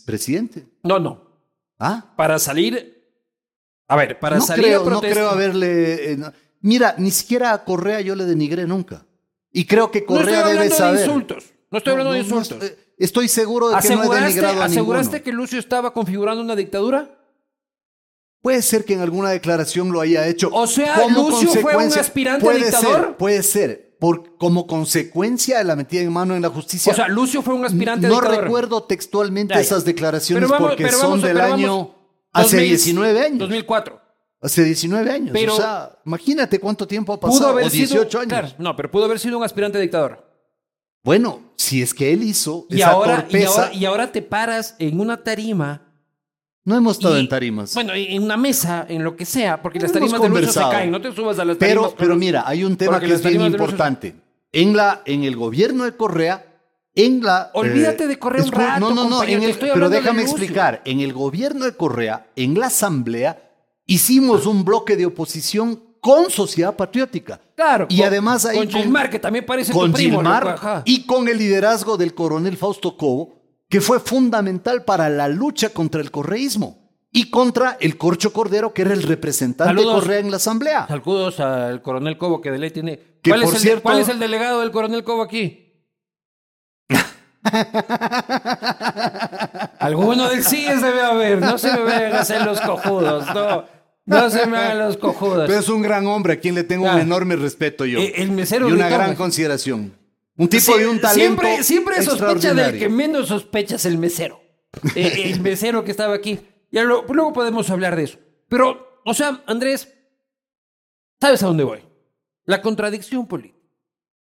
Presidente. No, no. ¿Ah? Para salir. A ver, para no salir creo, a no creo haberle. eh, no. Mira, ni siquiera a Correa yo le denigré nunca. Y creo que No estoy Correa debe hablando saber. de insultos. No estoy hablando No, de no, no, insultos. estoy seguro de que no he ¿Aseguraste, denigrado a aseguraste ninguno. que Lucio estaba configurando una dictadura? Puede ser que en alguna declaración lo haya hecho. O sea, como Lucio fue un aspirante puede dictador. Ser, puede ser. Por, como consecuencia de la metida en mano en la justicia. O sea, Lucio fue un aspirante no dictador. recuerdo textualmente esas declaraciones vamos- porque son del año vamos- hace 2000, 19 años. 2004. Hace 19 años. Pero- o sea, imagínate cuánto tiempo ha pasado. Pudo haber o 18 sido, años. claro, no, pero pudo haber sido un aspirante dictador. Bueno, si es que él hizo Y esa ahora, y, ahora, y ahora te paras en una tarima No hemos estado Y- en tarimas. Bueno, en una mesa, en lo que sea, porque las tarimas del uso se caen. No te subas a las tarimas. pero, pero mira, hay un tema que es bien importante. En, la, en el gobierno de Correa, en la... Olvídate de Correa un rato, No, no, no, en el- pero déjame explicar. En el gobierno de Correa, en la asamblea, hicimos un bloque de oposición con Sociedad Patriótica. Claro. Y con- además ahí Con Gilmar, que también parece con tu primo. Gilmar y con el liderazgo del coronel Fausto Cobo, que fue fundamental para la lucha contra el correísmo y contra el Corcho Cordero, que era el representante Saludos. de Correa en la asamblea. Saludos al coronel Cobo, que de ley tiene. Que, ¿Cuál, por es el, cierto- ¿Cuál es el delegado del coronel Cobo aquí? Alguno del CIES debe haber. No se me vayan a hacer los cojudos. No, no se me hagan los cojudos. Pero es un gran hombre a quien le tengo un Ah. enorme respeto yo. Eh, el mesero y una gran consideración. Un tipo Sie- de un talento Siempre, siempre sospecha del que menos sospecha es el mesero. Eh, el mesero que estaba aquí. Ya lo- luego podemos hablar de eso. Pero, o sea, Andrés, ¿sabes a dónde voy? La contradicción política.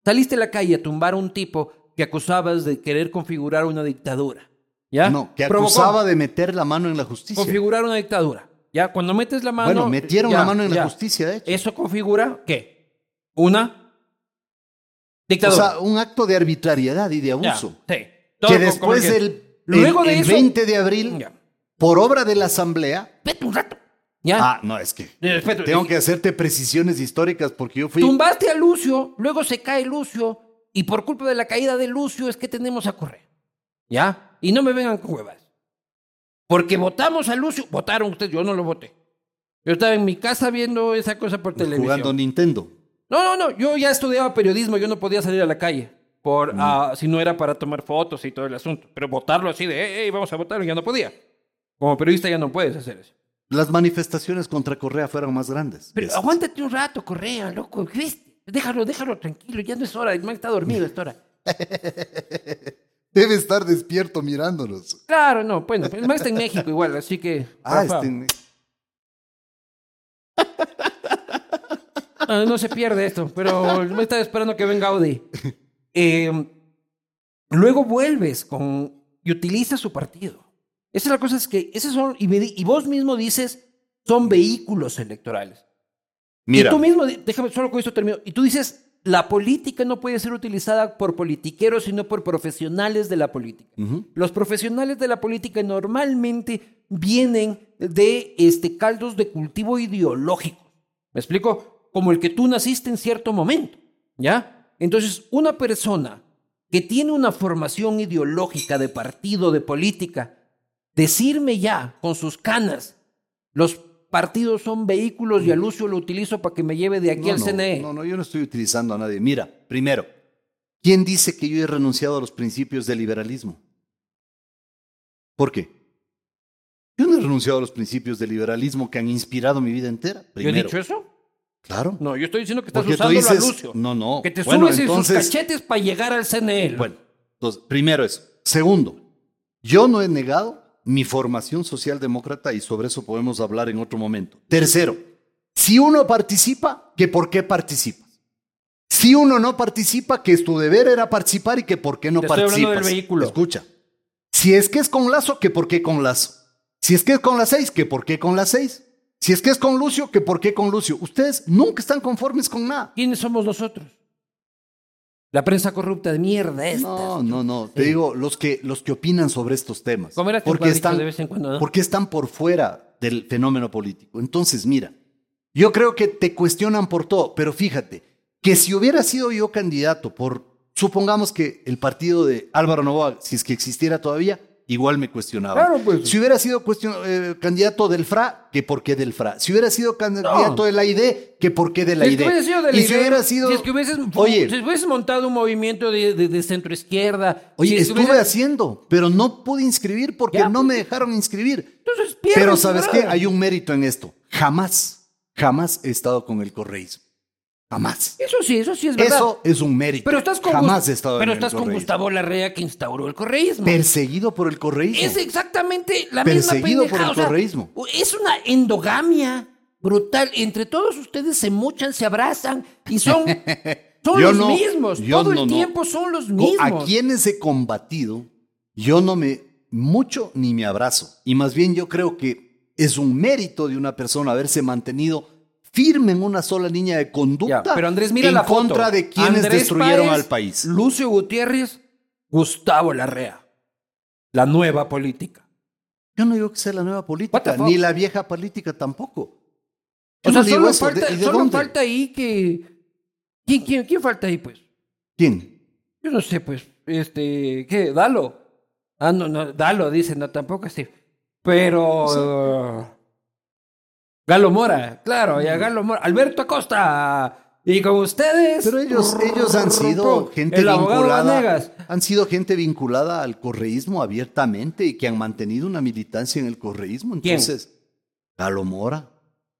Saliste a la calle a tumbar a un tipo que acusabas de querer configurar una dictadura. ¿Ya? No, que Provocó acusaba de meter la mano en la justicia. configurar una dictadura. ¿Ya? Cuando metes la mano. Bueno, metieron ya, la mano en ya. la justicia, de hecho. Eso configura, ¿qué? Una O dictadura. sea, un acto de arbitrariedad y de Ya, abuso. sí. Todo Que después que- Luego el, de el eso- 20 de abril, por obra de la asamblea. Vete un rato. ¿Ya? Ah, no, es que tengo que hacerte precisiones históricas porque yo fui. Tumbaste a Lucio, luego se cae Lucio, y por culpa de la caída de Lucio es que tenemos a correr. ¿Ya? Y no me vengan con huevas. Porque votamos a Lucio, votaron ustedes, yo no lo voté. Yo estaba en mi casa viendo esa cosa por televisión. jugando Nintendo. No, no, no, yo ya estudiaba periodismo, yo no podía salir a la calle. Por, ah, si no era para tomar fotos y todo el asunto. Pero votarlo así de, hey, hey, vamos a votar, ya no podía. Como periodista ya no puedes hacer eso. Las manifestaciones contra Correa fueron más grandes. Pero Esas. aguántate un rato, Correa, loco. ¿qué ves? Déjalo, déjalo tranquilo. Ya no es hora. El man está dormido a esta hora. Debe estar despierto mirándonos. Claro, no. Bueno, el man está en México igual, así que... Ah, Rafa, este- ah, no se pierde esto, pero me estaba esperando que venga Audi. Eh, luego vuelves con... y utilizas su partido. Esa es la cosa, es que... Esos son, y, me di- y vos mismo dices, son vehículos electorales. Mira, Y tú mismo, déjame solo con esto termino. Y tú dices, la política no puede ser utilizada por politiqueros, sino por profesionales de la política. Los profesionales de la política normalmente vienen de este, caldos de cultivo ideológico. ¿Me explico? Como el que tú naciste en cierto momento. ¿Ya? Entonces, una persona que tiene una formación ideológica de partido, de política, decirme ya con sus canas, los partidos son vehículos y a Lucio lo utilizo para que me lleve de aquí no, al no, CNE. No, no, yo no estoy utilizando a nadie. Mira, primero, ¿quién dice que yo he renunciado a los principios del liberalismo? ¿Por qué? Yo no he renunciado a los principios del liberalismo que han inspirado mi vida entera. ¿Yo he Primero, dicho eso? claro. No, yo estoy diciendo que estás Porque a dices, Lucio. no, no. Que te Bueno, subes en sus cachetes para llegar al CNE. Bueno, entonces, primero eso. Segundo, yo no he negado mi formación socialdemócrata y sobre eso podemos hablar en otro momento. Tercero, si uno participa, ¿que por qué participas? Si uno no participa, que es tu deber era participar y que por qué no Te estoy hablando participas. del vehículo. Escucha. Si es que es con Lazo, que por qué con Lazo. Si es que es con las seis, que por qué con las seis. Si es que es con Lucio, que por qué con Lucio. Ustedes nunca están conformes con nada. ¿Quiénes somos nosotros? La prensa corrupta de mierda esta. No, no, no. Te Sí. digo, los que, los que opinan sobre estos temas. Comerás tu Porque están, de vez en cuando, ¿no? porque están por fuera del fenómeno político. Entonces, mira, yo creo que te cuestionan por todo, pero fíjate, que si hubiera sido yo candidato por, supongamos que el partido de Álvaro Novoa, si es que existiera todavía, igual me cuestionaba. Claro, pues. Si hubiera sido cuestion- eh, candidato del FRA, que por qué del FRA. Si hubiera sido candidato de la ID, que por qué de la Si es ID. que hubiese sido de la y si hubiera sido... si es que hubieses, Oye, si hubieses montado un movimiento de, de, de centro izquierda. Oye, si estuve haciendo, pero no pude inscribir porque Ya, no pues. me dejaron inscribir. Entonces pierdes, Pero ¿sabes qué? Hay un mérito en esto. Jamás, jamás he estado con el correísmo. Jamás. Eso sí, eso sí es verdad. Eso es un mérito. pero estás con, jamás he estado pero en el estás con correísmo. Gustavo Larrea que instauró el correísmo. Perseguido por el correísmo. Es exactamente la Perseguido misma por el pendejada, o sea, correísmo. Es una endogamia brutal. Entre todos ustedes se mochan, se abrazan y son, son Yo los no, mismos. yo Todo no, el no. tiempo son los Co- mismos. A quienes he combatido, yo no me, mucho ni me abrazo. Y más bien yo creo que es un mérito de una persona haberse mantenido firme en una sola línea de conducta Ya, pero Andrés, mira en la foto. contra de quienes Andrés destruyeron Páez, al país. Lucio Gutiérrez, Gustavo Larrea. La nueva política. Yo no digo que sea la nueva política, ni la vieja política tampoco. Yo O sea, no solo, eso. falta, ¿De- y de solo dónde? falta ahí que. ¿Quién, quién, quién falta ahí, pues? ¿Quién? Yo no sé, pues. Este. ¿Qué? Dalo. Ah, no, no. Dalo, dicen, no, tampoco así. Pero. Galo Mora, claro, ya Galo Mora. Alberto Acosta. Y con ustedes. Pero ellos, ellos han sido gente el vinculada, han sido gente vinculada al correísmo abiertamente y que han mantenido una militancia en el correísmo. ¿Quién? Entonces, Galo Mora,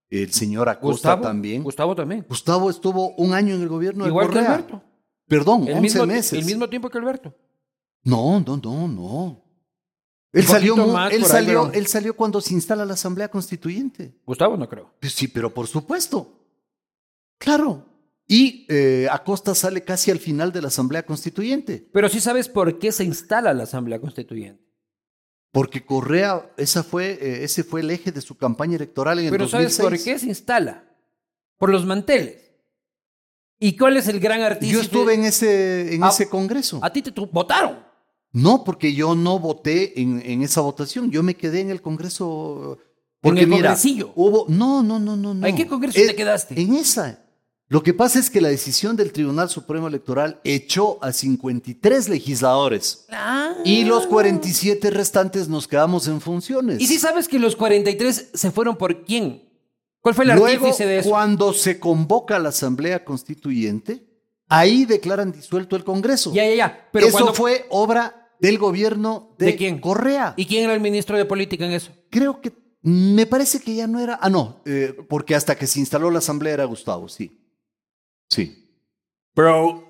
el señor Acosta Gustavo también. Gustavo también. Gustavo estuvo un año en el gobierno de Igual que Correa. Alberto. Perdón, El 11 mismo, meses. el mismo tiempo que Alberto. No, no, no, no. Él salió, más él, ahí, salió, pero- él salió cuando se instala la Asamblea Constituyente. Gustavo no creo. Pues sí, pero por supuesto. Claro. Y eh, Acosta sale casi al final de la Asamblea Constituyente. Pero sí sabes por qué se instala la Asamblea Constituyente. Porque Correa, esa fue, eh, ese fue el eje de su campaña electoral en el Pero 2006. ¿sabes por qué se instala? Por los manteles. ¿Y cuál es el gran artista? Yo estuve en ese, en Ah, ese congreso. A ti te votaron. No, porque yo no voté en, en esa votación. Yo me quedé en el congreso. Porque el mira, congresillo? hubo. No, no, no, no, no. ¿En qué congreso Eh, te quedaste? En esa. Lo que pasa es que la decisión del Tribunal Supremo Electoral echó a 53 legisladores. Ah. Y los 47 restantes nos quedamos en funciones. ¿Y si sabes que los 43 se fueron por quién? ¿Cuál fue el Luego, artífice de eso? cuando se convoca la Asamblea Constituyente, ahí declaran disuelto el Congreso. Ya, ya, ya. Pero Eso cuando... fue obra del gobierno de, ¿De quién? Correa. ¿Y quién era el ministro de Política en eso? Creo que me parece que ya no era. Ah, no, eh, porque hasta que se instaló la Asamblea era Gustavo, sí. Sí. Bro,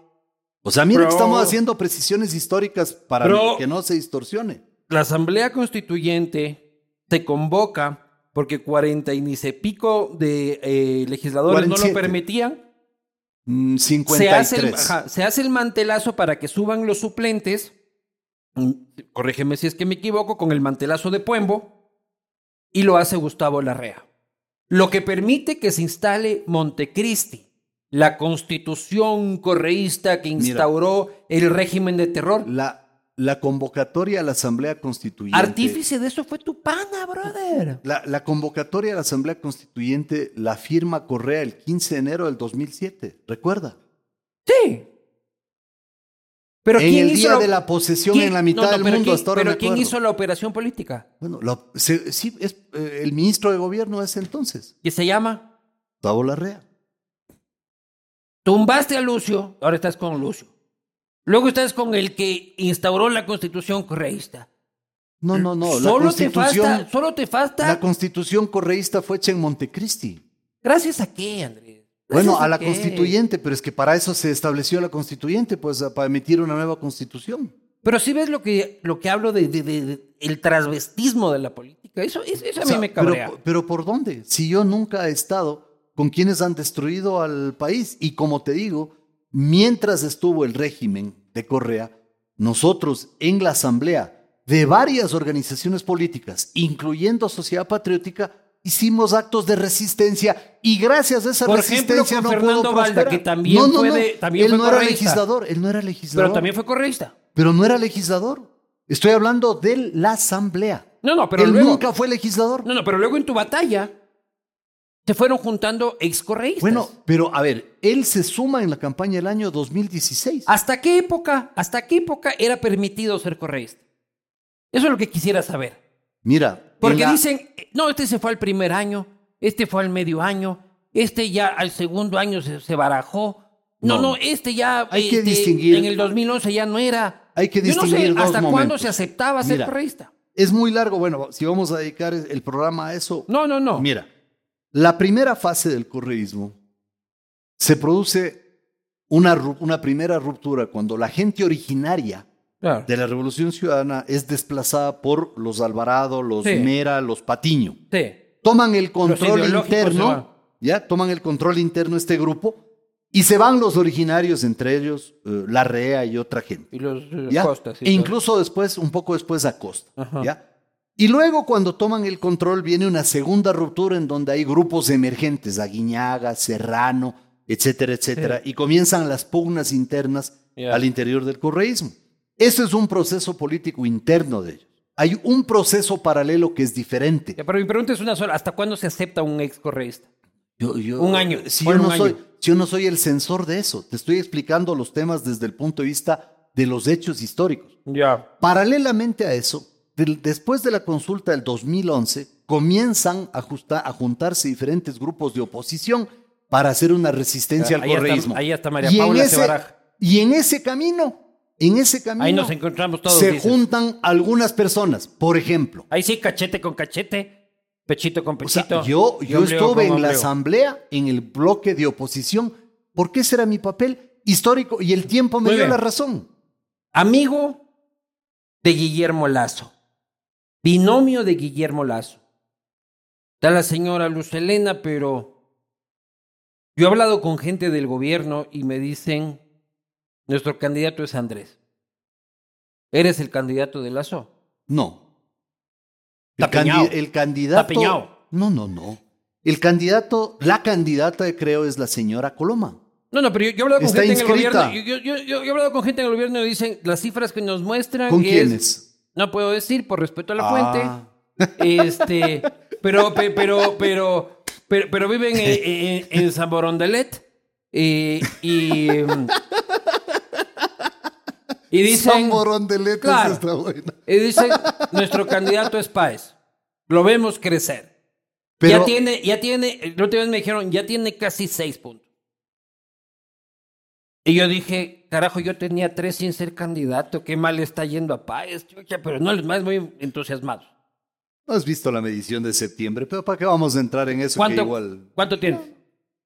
O sea, mira que estamos haciendo precisiones históricas para que no se distorsione. la Asamblea Constituyente se convoca porque 40 y ni se pico de eh, legisladores no 47. lo permitían. Mm, Se 53. hace, el, ajá, se hace el mantelazo para que suban los suplentes. Corrígeme si es que me equivoco, con el mantelazo de Puembo. Y lo hace Gustavo Larrea. Lo que permite que se instale Montecristi, la constitución correísta que Mira. instauró el régimen de terror. La, la convocatoria a la Asamblea Constituyente. Artífice de eso fue tu pana, brother. La, la convocatoria a la Asamblea Constituyente la firma Correa el 15 de enero del 2007. ¿Recuerda? Sí. Pero en ¿quién el hizo día de la posesión quién- en la mitad no, no, del mundo, quién- hasta ahora Pero me ¿quién acuerdo. hizo la operación política? Bueno, la- se- sí, es eh, el ministro de gobierno de ese entonces, Que se llama Gustavo Larrea. Tumbaste a Lucio, ahora estás con Lucio. Luego estás con el que instauró la constitución correísta. No, no, no. La solo, te falta, solo te falta. la constitución correísta fue hecha en Montecristi. ¿Gracias a qué, Andrés? Bueno, ¿Gracias a la qué? constituyente, pero es que para eso se estableció la constituyente, pues para emitir una nueva constitución. Pero si ves lo que, lo que hablo de, de- de- de- el transvestismo de la política, eso, eso, eso a O mí me cabrea. Pero, pero ¿por dónde? Si yo nunca he estado con quienes han destruido al país. Y como te digo, mientras estuvo el régimen de Correa, nosotros en la asamblea de varias organizaciones políticas, incluyendo Sociedad Patriótica, hicimos actos de resistencia y gracias a esa Por ejemplo, resistencia con no Fernando pudo Valda, prosperar. que también no, no, fue no. de- también él fue no era correísta. legislador, él no era legislador. Pero también fue correísta. Pero no era legislador. Estoy hablando de la asamblea. No, no, pero él luego. nunca fue legislador. No, no, pero luego en tu batalla se fueron juntando excorreístas. Bueno, pero a ver, él se suma en la campaña del año 2016. ¿hasta qué época, hasta qué época era permitido ser correísta? Eso es lo que quisiera saber. Mira, Porque la- dicen, no, este se fue al primer año, este fue al medio año, este ya al segundo año se, se barajó. No, No. no, este ya Hay que este, distinguir- en el 2011 ya no era. Hay que Yo no sé distinguir hasta cuándo se aceptaba ser Mira. correísta. es muy largo. Bueno, si vamos a dedicar el programa a eso. No, no, no. Mira, la primera fase del correísmo se produce una, una primera ruptura cuando la gente originaria Claro. de la Revolución Ciudadana es desplazada por los Alvarado, los Sí. Mera, los Patiño. Sí. Toman el control interno, ya, toman el control interno este grupo Y se van los originarios, entre ellos eh, la REA y otra gente. Y los ¿ya? costas. e incluso después, un poco después, Acosta. Ajá. ¿ya? Y luego cuando toman el control viene una segunda ruptura en donde hay grupos emergentes, Aguiñaga, Serrano, etcétera, etcétera, y comienzan las pugnas internas al interior del correísmo. Eso es un proceso político interno de ellos. Hay un proceso paralelo que es diferente. Ya, pero mi pregunta es una sola. ¿Hasta cuándo se acepta un ex correísta? Yo- yo- Un año, Si yo, ponle no un soy, año. si yo no soy el censor de eso, te estoy explicando los temas desde el punto de vista de los hechos históricos. Ya. Paralelamente a eso, después de la consulta del 2011, comienzan a, justa- a juntarse diferentes grupos de oposición para hacer una resistencia Ahí al está- correísmo. ahí está María Y Paula ese-. Y en ese camino, en ese camino, Ahí nos encontramos todos. se dices. juntan algunas personas. Por ejemplo, Ahí sí, cachete con cachete, pechito con o sea, pechito. yo, estuve en la asamblea, en el bloque de oposición, porque ese era mi papel histórico y el tiempo me Muy dio bien. la razón. Amigo de Guillermo Lazo. Binomio de Guillermo Lazo. Está la señora Luz Helena, pero yo he hablado con gente del gobierno y me dicen, nuestro candidato es Andrés. ¿Eres el candidato de Lazo? No. El, candi- el candidato. Está piñao. No, no, no. El candidato, la candidata, creo, es la señora Coloma. No, no, pero yo, yo he hablado con Está gente en el gobierno. Yo, yo- yo- yo he hablado con gente en el gobierno y dicen las cifras que nos muestran. ¿Con es- quiénes? No puedo decir por respeto a la Ah. fuente. Este, pero, pe- pero, pero, pero, pero viven en, en, en San Borondelet. eh, y, em, y dicen, San Claro. esa está buena. y dicen, nuestro candidato es Páez. Lo vemos crecer. Pero, ya tiene, ya tiene, la última vez me dijeron, ya tiene casi seis puntos. Y yo dije, carajo, yo tenía tres sin ser candidato, qué mal está yendo a Páez, pero no, los más muy entusiasmados. no has visto la medición de septiembre, pero ¿para qué vamos a entrar en eso? Que ¿Cuánto, igual. ¿Cuánto tienes?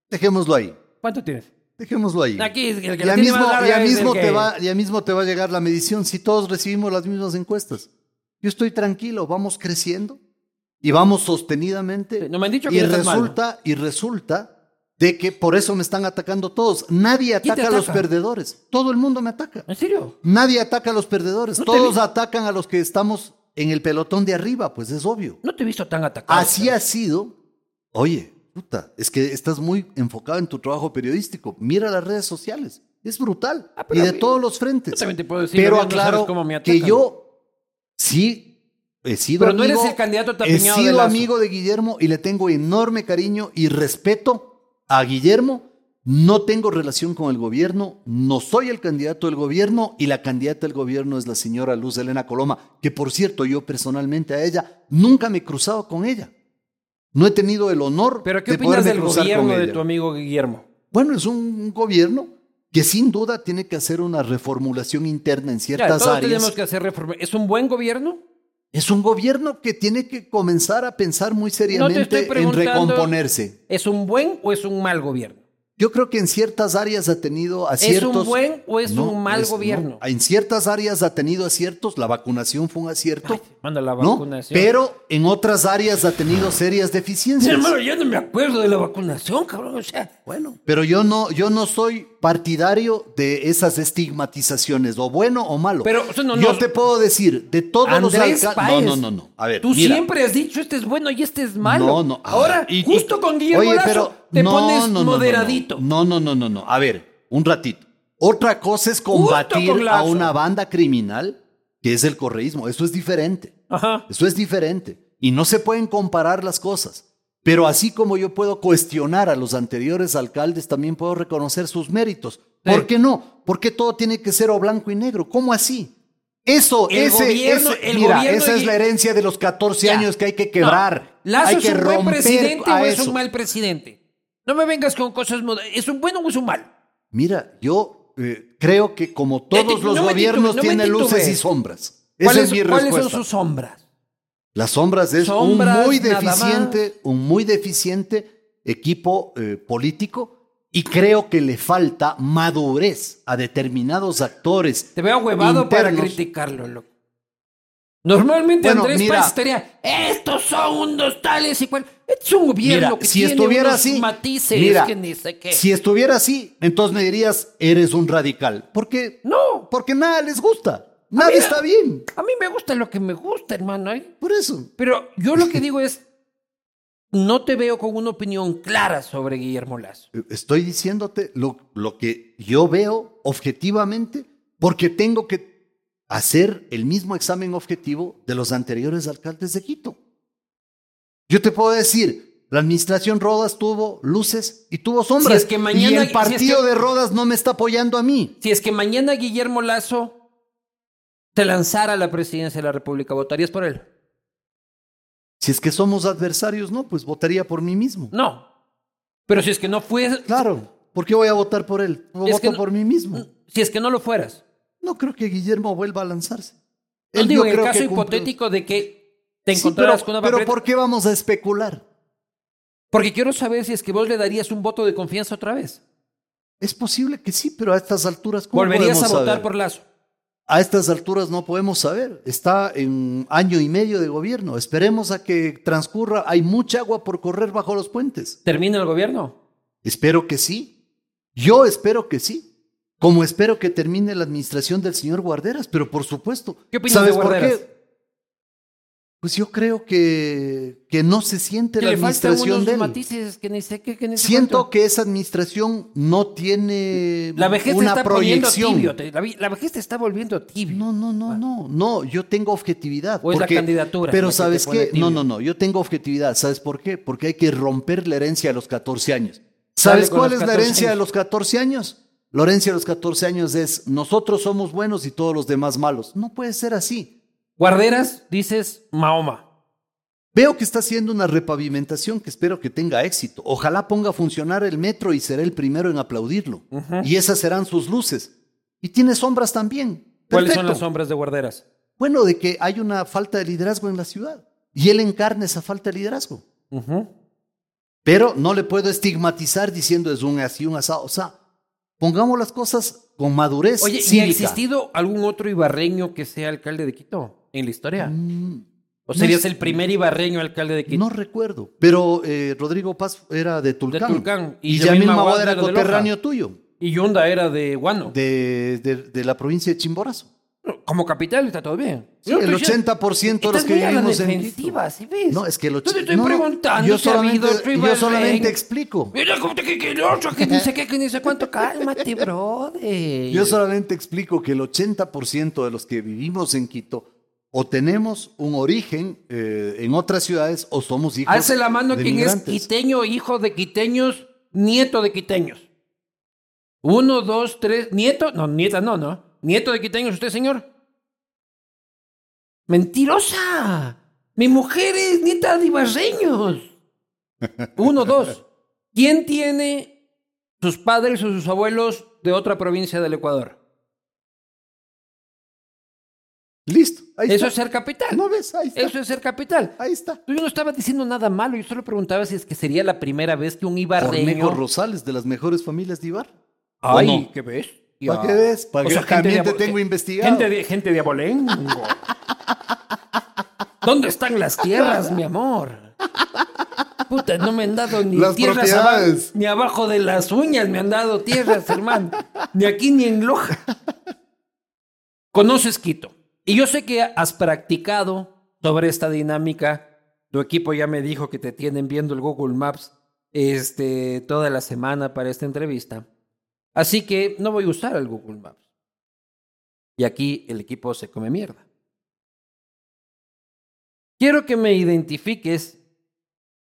Dejémoslo ahí. ¿Cuánto tienes? Dejémoslo ahí. Aquí, el que ya, mismo, ya, que- te va, ya mismo te va a llegar la medición si todos recibimos las mismas encuestas. Yo estoy tranquilo, vamos creciendo y vamos sostenidamente. No me han dicho que y mal. resulta y resulta de que por eso me están atacando todos. Nadie ¿Quién te ataca a los perdedores. Todo el mundo me ataca. ¿En serio? Nadie ataca a los perdedores. No Todos atacan a los que estamos en el pelotón de arriba, pues es obvio. No te he visto tan atacado. Así ha sido. Oye, puta, es que estás muy enfocado en tu trabajo periodístico. Mira las redes sociales. Es brutal. Ah, y de mí- todos los frentes. Yo también te puedo decir, pero no aclaro que yo sí he sido Pero no eres el candidato he de sido amigo de Guillermo y le tengo enorme cariño y respeto a Guillermo. No tengo relación con el gobierno, no soy el candidato del gobierno y la candidata del gobierno es la señora Luz Elena Coloma, que por cierto yo personalmente a ella nunca me he cruzado con ella. No he tenido el honor ¿Pero qué de opinas del gobierno de tu amigo Guillermo? Bueno, es un gobierno que sin duda tiene que hacer una reformulación interna en Ya, ciertas todos áreas. tenemos que hacer reforma. ¿Es un buen gobierno? Es un gobierno que tiene que comenzar a pensar muy seriamente estoy en recomponerse. ¿Es un buen o es un mal gobierno? Yo creo que en ciertas áreas ha tenido ¿Es aciertos. un buen o es No, un mal es- no. gobierno? En ciertas áreas ha tenido aciertos. La vacunación fue un acierto. Ay, manda la ¿no? vacunación. Pero en otras áreas ha tenido serias deficiencias. hermano, yo no me acuerdo de la vacunación, cabrón. O sea, Bueno, pero yo no, yo no soy partidario de esas estigmatizaciones, o bueno o malo. Pero, o sea, no, yo no- te puedo decir, de todos los alcaldes. No, no, no, no. A ver, tú mira. siempre has dicho este es bueno y este es malo. No, no. ah, Ahora, y- y- justo con Guillermo Oye, Lazo, pero te no, pones no, no, no, moderadito. No, no, no, no, no. A ver, un ratito. Otra cosa es combatir con a una banda criminal que es el correísmo. Eso es diferente. Ajá. Eso es diferente. Y no se pueden comparar las cosas. Pero así como yo puedo cuestionar a los anteriores alcaldes, también puedo reconocer sus méritos. ¿Por qué no? ¿Por qué todo tiene que ser o blanco y negro? ¿Cómo así? Eso, El ese, gobierno- ese- el mira, esa es la herencia de los 14 Ya. años que hay que quebrar. No, ¿Lazo hay es que un buen presidente o es eso. un mal presidente? No me vengas con cosas moder- ¿Es un bueno o es un mal? Mira, yo eh, creo que como todos los no gobiernos tienen luces y sombras. Esa ¿Cuáles, es mi cuáles son sus sombras? Las sombras es Sombras, un muy deficiente, un muy deficiente equipo eh, político y creo que le falta madurez a determinados actores. Te veo huevado para internos. criticarlo, loco. Normalmente Bueno, Andrés mira. Páez estaría, estos son unos tales y cual. Es un gobierno Mira, que si tiene estuviera unos así, matices mira, que ni sé qué. Si estuviera así, entonces me dirías, eres un radical. ¿Por qué? No, Porque nada les gusta. Nada mira. está bien. a mí me gusta lo que me gusta, hermano. ¿eh? Por eso. Pero yo lo que digo es, no te veo con una opinión clara sobre Guillermo Lazo. Estoy diciéndote lo, lo que yo veo objetivamente, porque tengo que hacer el mismo examen objetivo de los anteriores alcaldes de Quito. Yo te puedo decir, la administración Rodas tuvo luces y tuvo sombras. Si es que mañana- y si el es partido que- de Rodas no me está apoyando a mí. Si es que mañana Guillermo Lazo te lanzara a la presidencia de la República, ¿votarías por él? Si es que somos adversarios, no, pues votaría por mí mismo. No. Pero si es que no fuese, Claro, ¿por qué voy a votar por él? Es Voto que no- por mí mismo. si es que no lo fueras. No creo que Guillermo vuelva a lanzarse. No Él digo, no en el caso hipotético de que te Sí, encontraras pero, con una pero papeleta. ¿por qué vamos a especular? Porque quiero saber si es que vos le darías un voto de confianza otra vez. Es posible que sí, pero a estas alturas, ¿cómo ¿Volverías a votar saber? por Lazo? A estas alturas no podemos saber. Está en año y medio de gobierno. Esperemos a que transcurra. Hay mucha agua por correr bajo los puentes. ¿Termina el gobierno? Espero que sí. Yo espero que sí. Como espero que termine la administración del señor Guarderas, pero por supuesto. ¿Qué opinas ¿Sabes de por Guarderas? qué? Pues yo creo que, que no se siente Que la le administración de él. matices que ni sé qué, que ni sé Siento cuánto. que esa administración no tiene La vejez te una está proyección. tibio. te- la, vejez te está volviendo tibio. No, no, no, no, no, yo tengo objetividad. O es la candidatura Pero que ¿sabes qué? No, no, no, yo tengo objetividad. ¿Sabes por qué? Porque hay que romper la herencia a los 14 años. ¿Sabes cuál es la 14 herencia de los 14 años? La herencia de los 14 años es nosotros somos buenos y todos los demás malos. No puede ser así. Guarderas, dices Mahoma. Veo que está haciendo una repavimentación que espero que tenga éxito. Ojalá ponga a funcionar el metro y seré el primero en aplaudirlo. Y esas serán sus luces. Y tiene sombras también. ¿Cuáles son las sombras de Guarderas? Bueno, de que hay una falta de liderazgo en la ciudad. Y él encarna esa falta de liderazgo. Pero no le puedo estigmatizar diciendo es un así, un asado. O sea, pongamos las cosas con madurez Oye, ¿y ha existido algún otro ibarreño que sea alcalde de Quito en la historia? Mm, ¿O serías no el primer ibarreño alcalde de Quito? No recuerdo. Pero eh, Rodrigo Paz era de Tulcán. Tulcán. Y Y, Yamil Mawad era de coterráneo tuyo. Y Yunda era de Guano. De, de- de la provincia de Chimborazo. Como capital está todo bien. Sí, el estoy diciendo- 80% de los que vivimos en Quito. ¿sí ves? No, es que el Yo te 80%. estoy no, preguntando yo ha solamente, yo solamente explico. Mira, como te que, que el otro, que ni sé qué, que ni sé cuánto. Cálmate, brother. Yo solamente explico que el 80% de los que vivimos en Quito o tenemos un origen eh, en otras ciudades o somos hijos Alce la mano de quien es quiteño, hijo de quiteños, nieto de quiteños. Uno, dos, tres. ¿Nieto? No, nieta no, ¿no? ¿Nieto de quiteños usted, señor? ¡Mentirosa! Mi mujer es nieta de ibarreños. Uno, dos. ¿Quién tiene sus padres o sus abuelos de otra provincia del Ecuador? Listo. Ahí Eso está. es ser capital. ¿No ves? Ahí está. Eso es ser capital. Ahí está. Yo no estaba diciendo nada malo, yo solo preguntaba si es que sería la primera vez que un Cornejo ibarreño... Rosales, de las mejores familias de Ibar. Ay. ¿qué ves? ¿Para qué ves? Para O que sea, también te tengo ge- investigado. Gente de, gente de Abolengo. ¿Dónde están las tierras, mi amor? Puta, no me han dado ni Las tierras abajo, ni abajo de las uñas me han dado tierras, hermano. Ni aquí ni en Loja. Conoces Quito. Y yo sé que has practicado sobre esta dinámica. Tu equipo ya me dijo que te tienen viendo el Google Maps este, toda la semana para esta entrevista. Así que no voy a usar el Google Maps. Y aquí el equipo se come mierda. Quiero que me identifiques.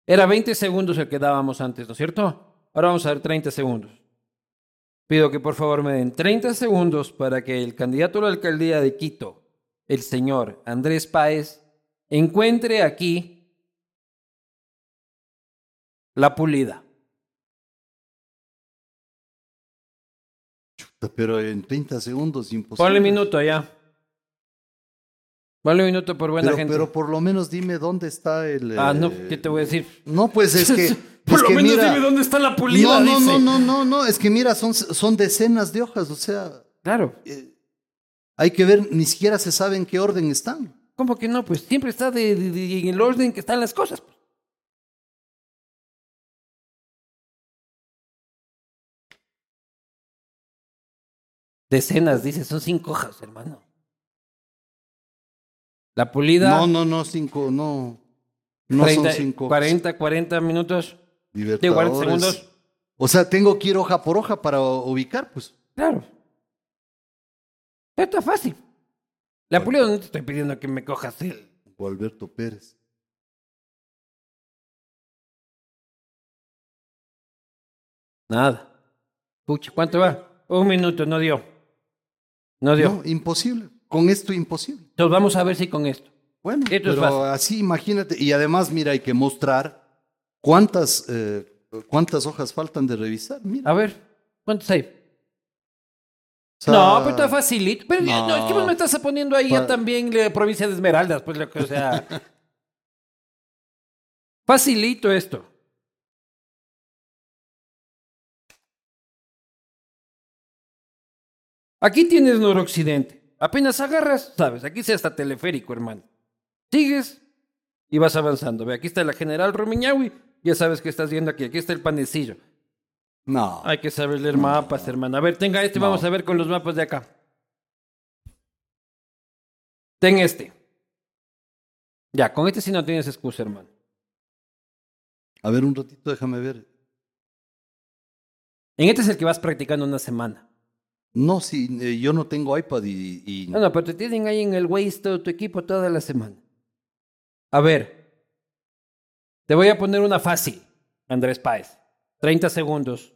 Era 20 segundos el que dábamos antes, ¿no es cierto? Ahora vamos a ver 30 segundos. Pido que por favor me den 30 segundos para que el candidato a la alcaldía de Quito, el señor Andrés Páez, encuentre aquí la pulida. Pero en 30 segundos, imposible. Ponle minuto ya. Ponle minuto por buena pero, gente. pero por lo menos dime dónde está el. ah, no, eh, ¿qué te voy a decir? No, pues es que. Por es lo que menos mira, dime dónde está la pulida. No, no, dice. no, no, no, no. Es que mira, son, son decenas de hojas. O sea, Claro. eh, hay que ver, ni siquiera se sabe en qué orden están. ¿Cómo que no? Pues siempre está de, en el orden que están las cosas. Pues. Decenas, dice, son cinco hojas, hermano. La pulida. No, no, no, cinco, no. No son cinco. 40, 40 minutos. De 40 segundos. O sea, tengo que ir hoja por hoja para ubicar, pues. Claro. Esto es fácil. La pulida no te estoy pidiendo que me cojas el. O Alberto Pérez. Nada. Pucha, ¿cuánto va? Un minuto, no dio. No dio. No, imposible. Con esto imposible. Entonces vamos a ver si con esto. Bueno, Esto es fácil. así imagínate. Y además, mira, hay que mostrar cuántas, eh, cuántas hojas faltan de revisar. Mira. A ver, ¿cuántos hay? O sea, no, pero está facilito. Pero no, es que me estás poniendo ahí ya también la provincia de Esmeraldas, pues lo que, o sea. facilito esto. Aquí tienes noroccidente. Apenas agarras, sabes, aquí sí hasta teleférico, hermano. Sigues y vas avanzando. Ve, aquí está la general Romiñahui. Ya sabes que estás viendo aquí. Aquí está el panecillo. No. Hay que saber leer mapas, hermano. A ver, tenga este, vamos a ver con los mapas de acá. Ten este. Ya, con este sí no tienes excusa, hermano. A ver, un ratito, déjame ver. En este es el que vas practicando una semana. No, sí, eh, yo no tengo iPad y, y- No, no, pero te tienen ahí en el Waze todo tu equipo toda la semana. A ver. Te voy a poner una fácil, Andrés Páez. 30 segundos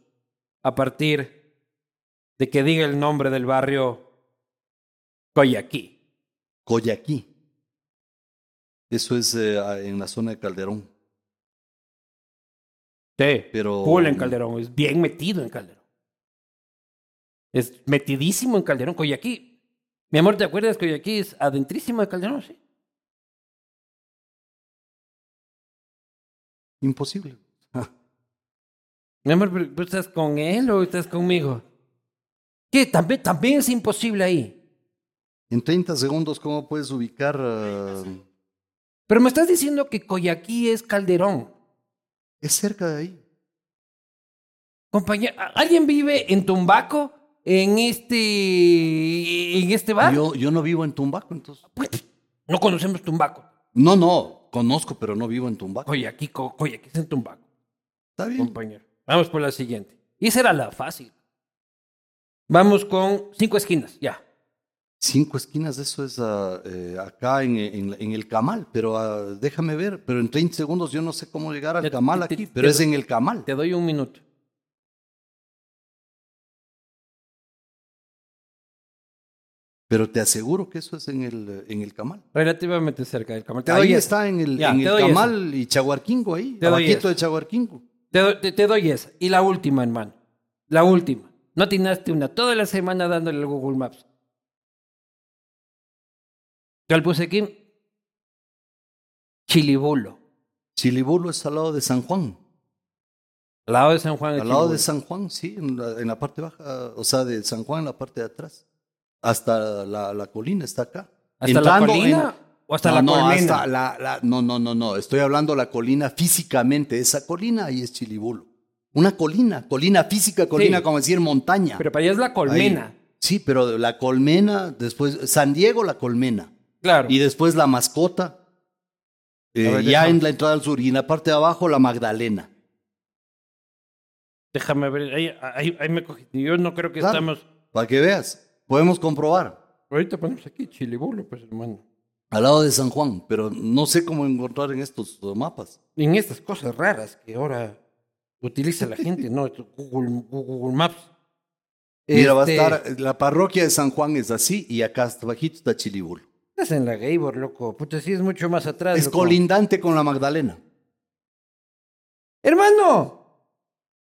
a partir de que diga el nombre del barrio Coyaquí. Coyaquí. Eso es eh, en la zona de Calderón. Sí, Pero- full en Calderón, es bien metido en Calderón. Es metidísimo en Calderón, Coyaquí. Mi amor, ¿te acuerdas? Coyaquí es adentrísimo de Calderón, sí. Imposible. Mi amor, ¿pero ¿tú estás con él o estás conmigo? ¿Qué? ¿También, también es imposible ahí. En 30 segundos, ¿cómo puedes ubicar? ah, Pero me estás diciendo que Coyaquí es Calderón. es cerca de ahí. Compañero, ¿alguien vive en Tumbaco? ¿En este, en este bar? Yo, yo no vivo en Tumbaco, entonces. Pues, no conocemos Tumbaco. No, no, conozco, pero no vivo en Tumbaco. Coyaquí, Co- Coyaquí es en Tumbaco. Está bien. compañero. Vamos por la siguiente. Y esa era la fácil. Vamos con cinco esquinas, ya. Cinco esquinas, eso es eh, acá en, en- en el Camal, pero ah, déjame ver, pero en 30 segundos yo no sé cómo llegar al Te- Camal te- aquí, te- pero es en el Camal. Te doy un minuto. Pero te aseguro que eso es en el, en el Camal. Relativamente cerca del camal. Ahí está en el, Ya, en el Camal y Chaguarquingo, ahí, abajito de Chaguarquingo. Te, doy- te- te doy esa. Y la última, hermano. La última. No atinaste una toda la semana dándole el Google Maps. ¿Cuál puse aquí? Chilibulo. Chilibulo es al lado de San Juan. Al lado de San Juan. Al lado de. San Juan, sí, en la, en la parte baja, o sea, de San Juan en la parte de atrás. Hasta la, la colina está acá. ¿Hasta la colina o hasta No, la no, colmena? hasta la- la- no, no, no, no. Estoy hablando la colina físicamente. Esa colina ahí es Chilibulo. Una colina, colina física, colina Sí. como decir montaña. Pero para allá es la colmena. Ahí. Sí, pero la colmena, después, San Diego, la colmena. Claro. Y después la mascota. eh, ver, ya déjame- en la entrada al sur. Y en la parte de abajo, la Magdalena. Déjame ver. Ahí, ahí, ahí me cogí. Yo no creo que Claro. estamos. Para que veas. Podemos comprobar. Ahorita ponemos aquí Chilibulo, pues, hermano. Al lado de San Juan, pero no sé cómo encontrar en estos mapas. En estas cosas raras que ahora utiliza la gente, ¿no? Google, Google Maps. Mira, va a Este, estar, la parroquia de San Juan es así y acá hasta bajito está Chilibulo. Estás en la Gabor, loco. Puta, sí es mucho más atrás. Es loco. colindante con la Magdalena. ¡Hermano!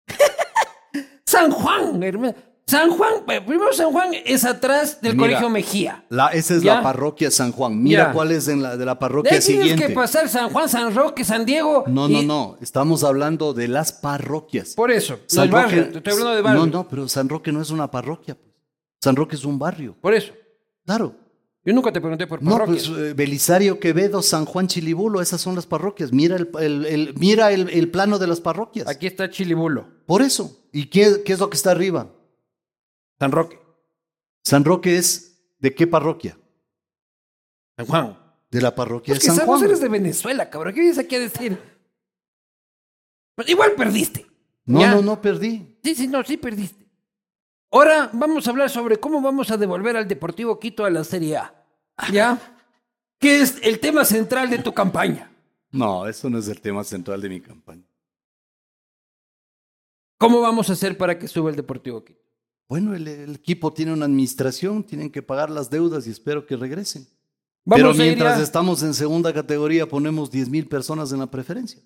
San Juan, hermano. San Juan, eh, primero San Juan es atrás del Mira. Colegio Mejía. La, esa es Ya. la parroquia San Juan. Mira Ya. cuál es en la, de la De parroquia tienes siguiente. que pasar San Juan, San Roque, San Diego. No, y- no, no. Estamos hablando de las parroquias. Por eso, San el barrio, Roque- te estoy hablando de barrio. No, no, pero San Roque no es una parroquia. pues. San Roque es un barrio. Por eso. Claro. Yo nunca te pregunté por No, parroquias. pues eh, Belisario, Quevedo, San Juan, Chilibulo, esas son las parroquias. Mira el, el- el- mira el, el plano de las parroquias. Aquí está Chilibulo, Por eso. ¿Y qué, qué es lo que está arriba? San Roque. San Roque es de qué parroquia? San Juan. De la parroquia Pues de que San vos Juan. eres de Venezuela, cabrón. ¿Qué vienes aquí a decir? Pues igual perdiste. No, Ya. no, no perdí. Sí, sí, no, sí perdiste. Ahora vamos a hablar sobre cómo vamos a devolver al Deportivo Quito a la Serie A. ¿Ya? Que es el tema central de tu campaña. No, eso no es el tema central de mi campaña. ¿Cómo vamos a hacer para que suba el Deportivo Quito? Bueno, el, el equipo tiene una administración, tienen que pagar las deudas y espero que regresen. Vamos Pero mientras estamos en segunda categoría, ponemos 10 mil personas en la preferencia.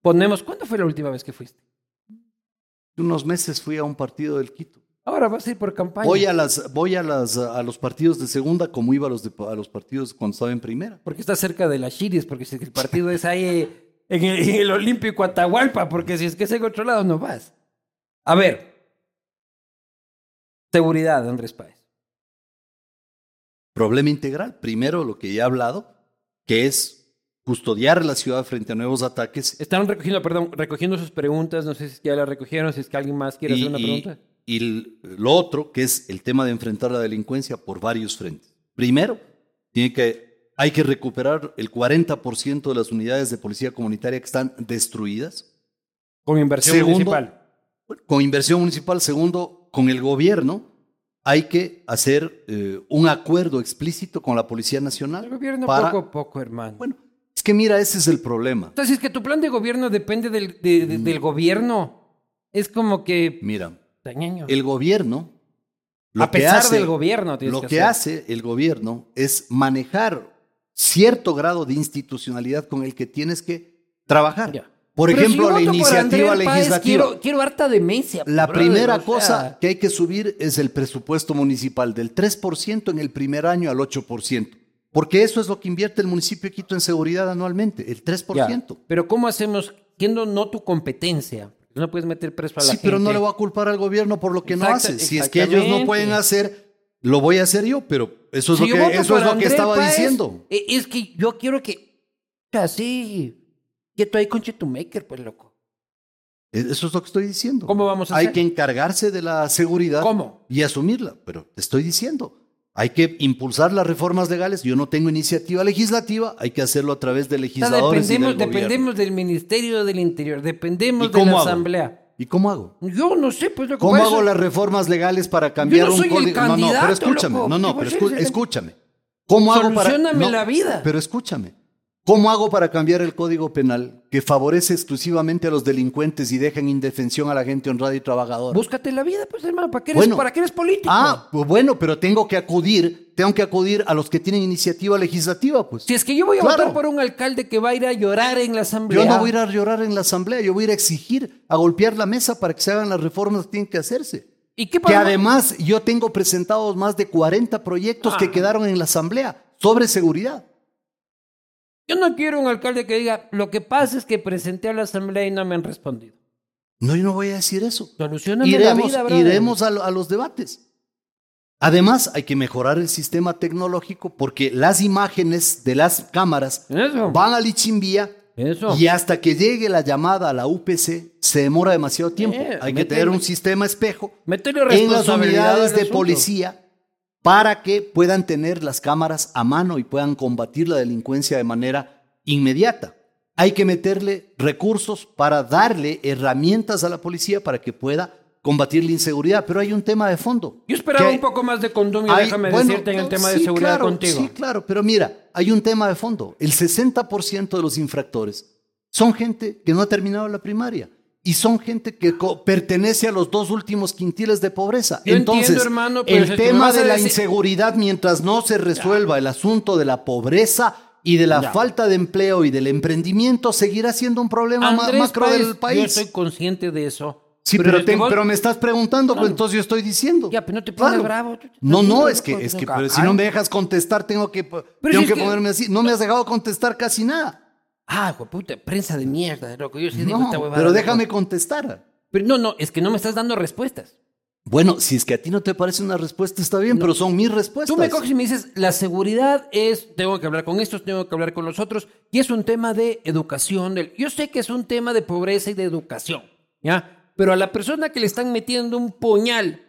Ponemos, ¿cuándo fue la última vez que fuiste? Unos meses fui a un partido del Quito. Ahora vas a ir por campaña. Voy a las, voy a las, a los partidos de segunda como iba a los, de- a los partidos cuando estaba en primera. Porque está cerca de las Chiris, porque si el partido es ahí en el, en el Olímpico Atahualpa, porque si es que es en otro lado no vas. A ver. Seguridad, Andrés Páez. Problema integral. Primero, lo que ya he hablado, que es custodiar la ciudad frente a nuevos ataques. Están recogiendo, perdón, recogiendo sus preguntas. No sé si ya las recogieron, si es que alguien más quiere hacer una pregunta. y lo otro, que es el tema de enfrentar la delincuencia por varios frentes. Primero, tiene que, hay que recuperar el 40% de las unidades de policía comunitaria que están destruidas. Con inversión Segundo, municipal. Con inversión municipal. Segundo, con el gobierno hay que hacer eh, un acuerdo explícito con la Policía Nacional. El gobierno para- poco a poco, hermano. Bueno, es que mira, ese es el problema. Entonces, es que tu plan de gobierno depende del, de- de- del gobierno. Es como que... Mira, Tañeño. el gobierno... lo a que pesar hace- del gobierno tienes Lo que que hace el gobierno es manejar cierto grado de institucionalidad con el que tienes que trabajar. Ya. Por Pero ejemplo, si la iniciativa Páez, legislativa. quiero, quiero harta demencia. La brother, primera o sea, cosa que hay que subir es el presupuesto municipal del 3% en el primer año al 8%. Porque eso es lo que invierte el municipio de Quito en seguridad anualmente, el 3%. Ya, Pero ¿cómo hacemos, siendo no tu competencia? No puedes meter preso a la Sí, gente. pero no le voy a culpar al gobierno por lo que no hace. Si es que ellos no pueden hacer, lo voy a hacer yo, pero eso es Si lo que, eso es lo que estaba Páez, diciendo. eh, Es que yo quiero que... Así... Quieto ahí con Chetumaker, pues, loco. Eh, Eso es lo que estoy diciendo. ¿Cómo vamos a Hay hacer? que encargarse de la seguridad ¿Cómo? y asumirla, pero te estoy diciendo. Hay que impulsar las reformas legales. Yo no tengo iniciativa legislativa, hay que hacerlo a través de O sea, legisladores y dependemos, del dependemos del Ministerio del Interior, dependemos ¿Y de la hago? Asamblea. ¿Y cómo hago? Yo no sé, pues lo que ¿Cómo hago las reformas legales para cambiar no un soy el código? No, no, pero escúchame. loco. No, no, ¿Qué pero escúchame. ¿Cómo hago para no, la vida. Pero escúchame. ¿Cómo hago para cambiar el código penal que favorece exclusivamente a los delincuentes y deja en indefensión a la gente honrada y trabajadora? Búscate la vida, pues, hermano. ¿Para qué eres, Bueno. ¿para qué eres político? Ah, pues bueno, pero tengo que acudir, tengo que acudir a los que tienen iniciativa legislativa, pues. Si es que yo voy a Claro. votar por un alcalde que va a ir a llorar en la asamblea. Yo no voy a ir a llorar en la asamblea, yo voy a ir a exigir, a golpear la mesa para que se hagan las reformas que tienen que hacerse. ¿Y qué Que además yo tengo presentados más de 40 proyectos Ah. que quedaron en la asamblea sobre seguridad. Yo no quiero un alcalde que diga, lo que pasa es que presenté a la asamblea y no me han respondido. No, yo no voy a decir eso. Solucioname Iremos, la vida, iremos a, lo- a los debates. Además, hay que mejorar el sistema tecnológico porque las imágenes de las cámaras Eso. van al Ichimbía Eso. y hasta que llegue la llamada a la UPC se demora demasiado tiempo. Eh, hay que tener un sistema espejo en las unidades de asunto. policía para que puedan tener las cámaras a mano y puedan combatir la delincuencia de manera inmediata. Hay que meterle recursos para darle herramientas a la policía para que pueda combatir la inseguridad, pero hay un tema de fondo. Yo esperaba un poco más de condumio, hay- déjame bueno, decirte en el tema de seguridad claro, contigo. Sí, claro, pero mira, hay un tema de fondo. El 60% de los infractores son gente que no ha terminado la primaria y son gente que pertenece a los dos últimos quintiles de pobreza. Yo Entonces, entiendo, hermano, pero el tema de la decir- inseguridad, mientras no se resuelva el asunto de la pobreza y de la Ya. falta de empleo y del emprendimiento, seguirá siendo un problema Andrés macro Páez, del Yo país. soy consciente de eso. Sí, pero, te- vos- pero me estás preguntando, pues entonces yo estoy diciendo. Ya, pero no te pongas Claro. bravo. No, no, es que, es que pero si no me dejas contestar, tengo que, tengo si que que- ponerme así. No me has dejado contestar casi nada. Ah, puta, prensa de mierda, loco. Yo sí digo No, esta huevada, pero loco. déjame contestar. Pero no, no, es que no me estás dando respuestas. Bueno, si es que a ti no te parece una respuesta, está bien, pero son mis respuestas. Tú me coges y me dices, la seguridad es, tengo que hablar con estos, tengo que hablar con los otros, y es un tema de educación. del- yo sé que es un tema de pobreza y de educación, ¿ya? Pero a la persona que le están metiendo un puñal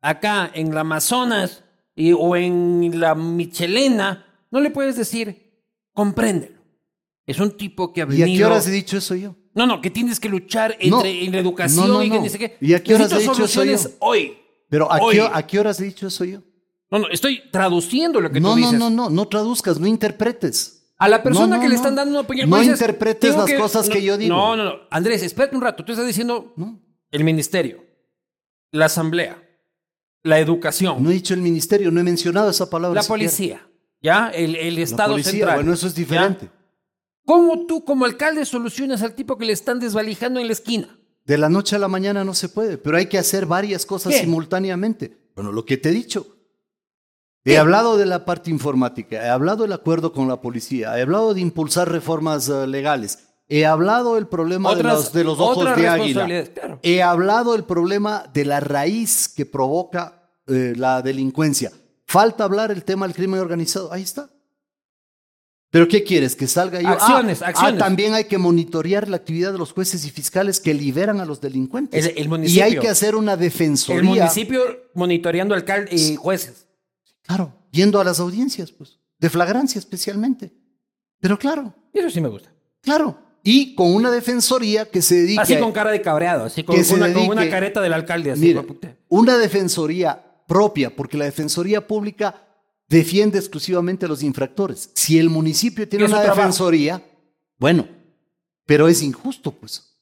acá en la Amazonas y, o en la Michelena, no le puedes decir, compréndelo. Es un tipo que ha ¿Y a qué horas he dicho eso yo? No, no, que tienes que luchar No. entre en la educación No, no, y que no. dice que... ¿Y a qué horas he dicho eso yo? hoy. Pero ¿a Hoy. qué, ¿a qué horas he dicho eso yo? No, no, estoy traduciendo lo que No, tú no, dices. no, no, no traduzcas, no interpretes. A la persona No, no, que le no. están dando una opinión. No pues dices, interpretes las cosas que no, yo digo. No, no, no. Andrés, espérate un rato. Tú estás diciendo No, el ministerio, la asamblea, la educación, no he dicho el ministerio, no he mencionado esa palabra. la siquiera. policía, ¿ya? El, el La Estado policía, central. bueno, eso es ¿ya? ¿Cómo tú, como alcalde, solucionas al tipo que le están desvalijando en la esquina? De la noche a la mañana no se puede, pero hay que hacer varias cosas ¿Qué? simultáneamente. Bueno, lo que te he dicho. He hablado de la parte informática, he hablado del acuerdo con la policía, he hablado de impulsar reformas eh, legales, he hablado del problema de los, de los ojos de águila, claro. he hablado del problema de la raíz que provoca eh, la delincuencia. Falta hablar el tema del crimen organizado, ahí está. ¿Pero qué quieres? ¿Que salga yo? Ah, Acciones, ah, acciones. también hay que monitorear la actividad de los jueces y fiscales que liberan a los delincuentes. El- el y municipio. hay que hacer una defensoría. El municipio monitoreando alcalde y jueces. Claro, yendo a las audiencias, pues, de flagrancia especialmente. Pero claro, Eso sí me gusta. claro. Y con una defensoría que se dedique Así con cara de cabreado, así con, una, con una careta del alcalde. Así, puta. una defensoría propia, porque la defensoría pública defiende exclusivamente a los infractores. Si el municipio tiene una trabajo. defensoría, bueno, pero es injusto, pues.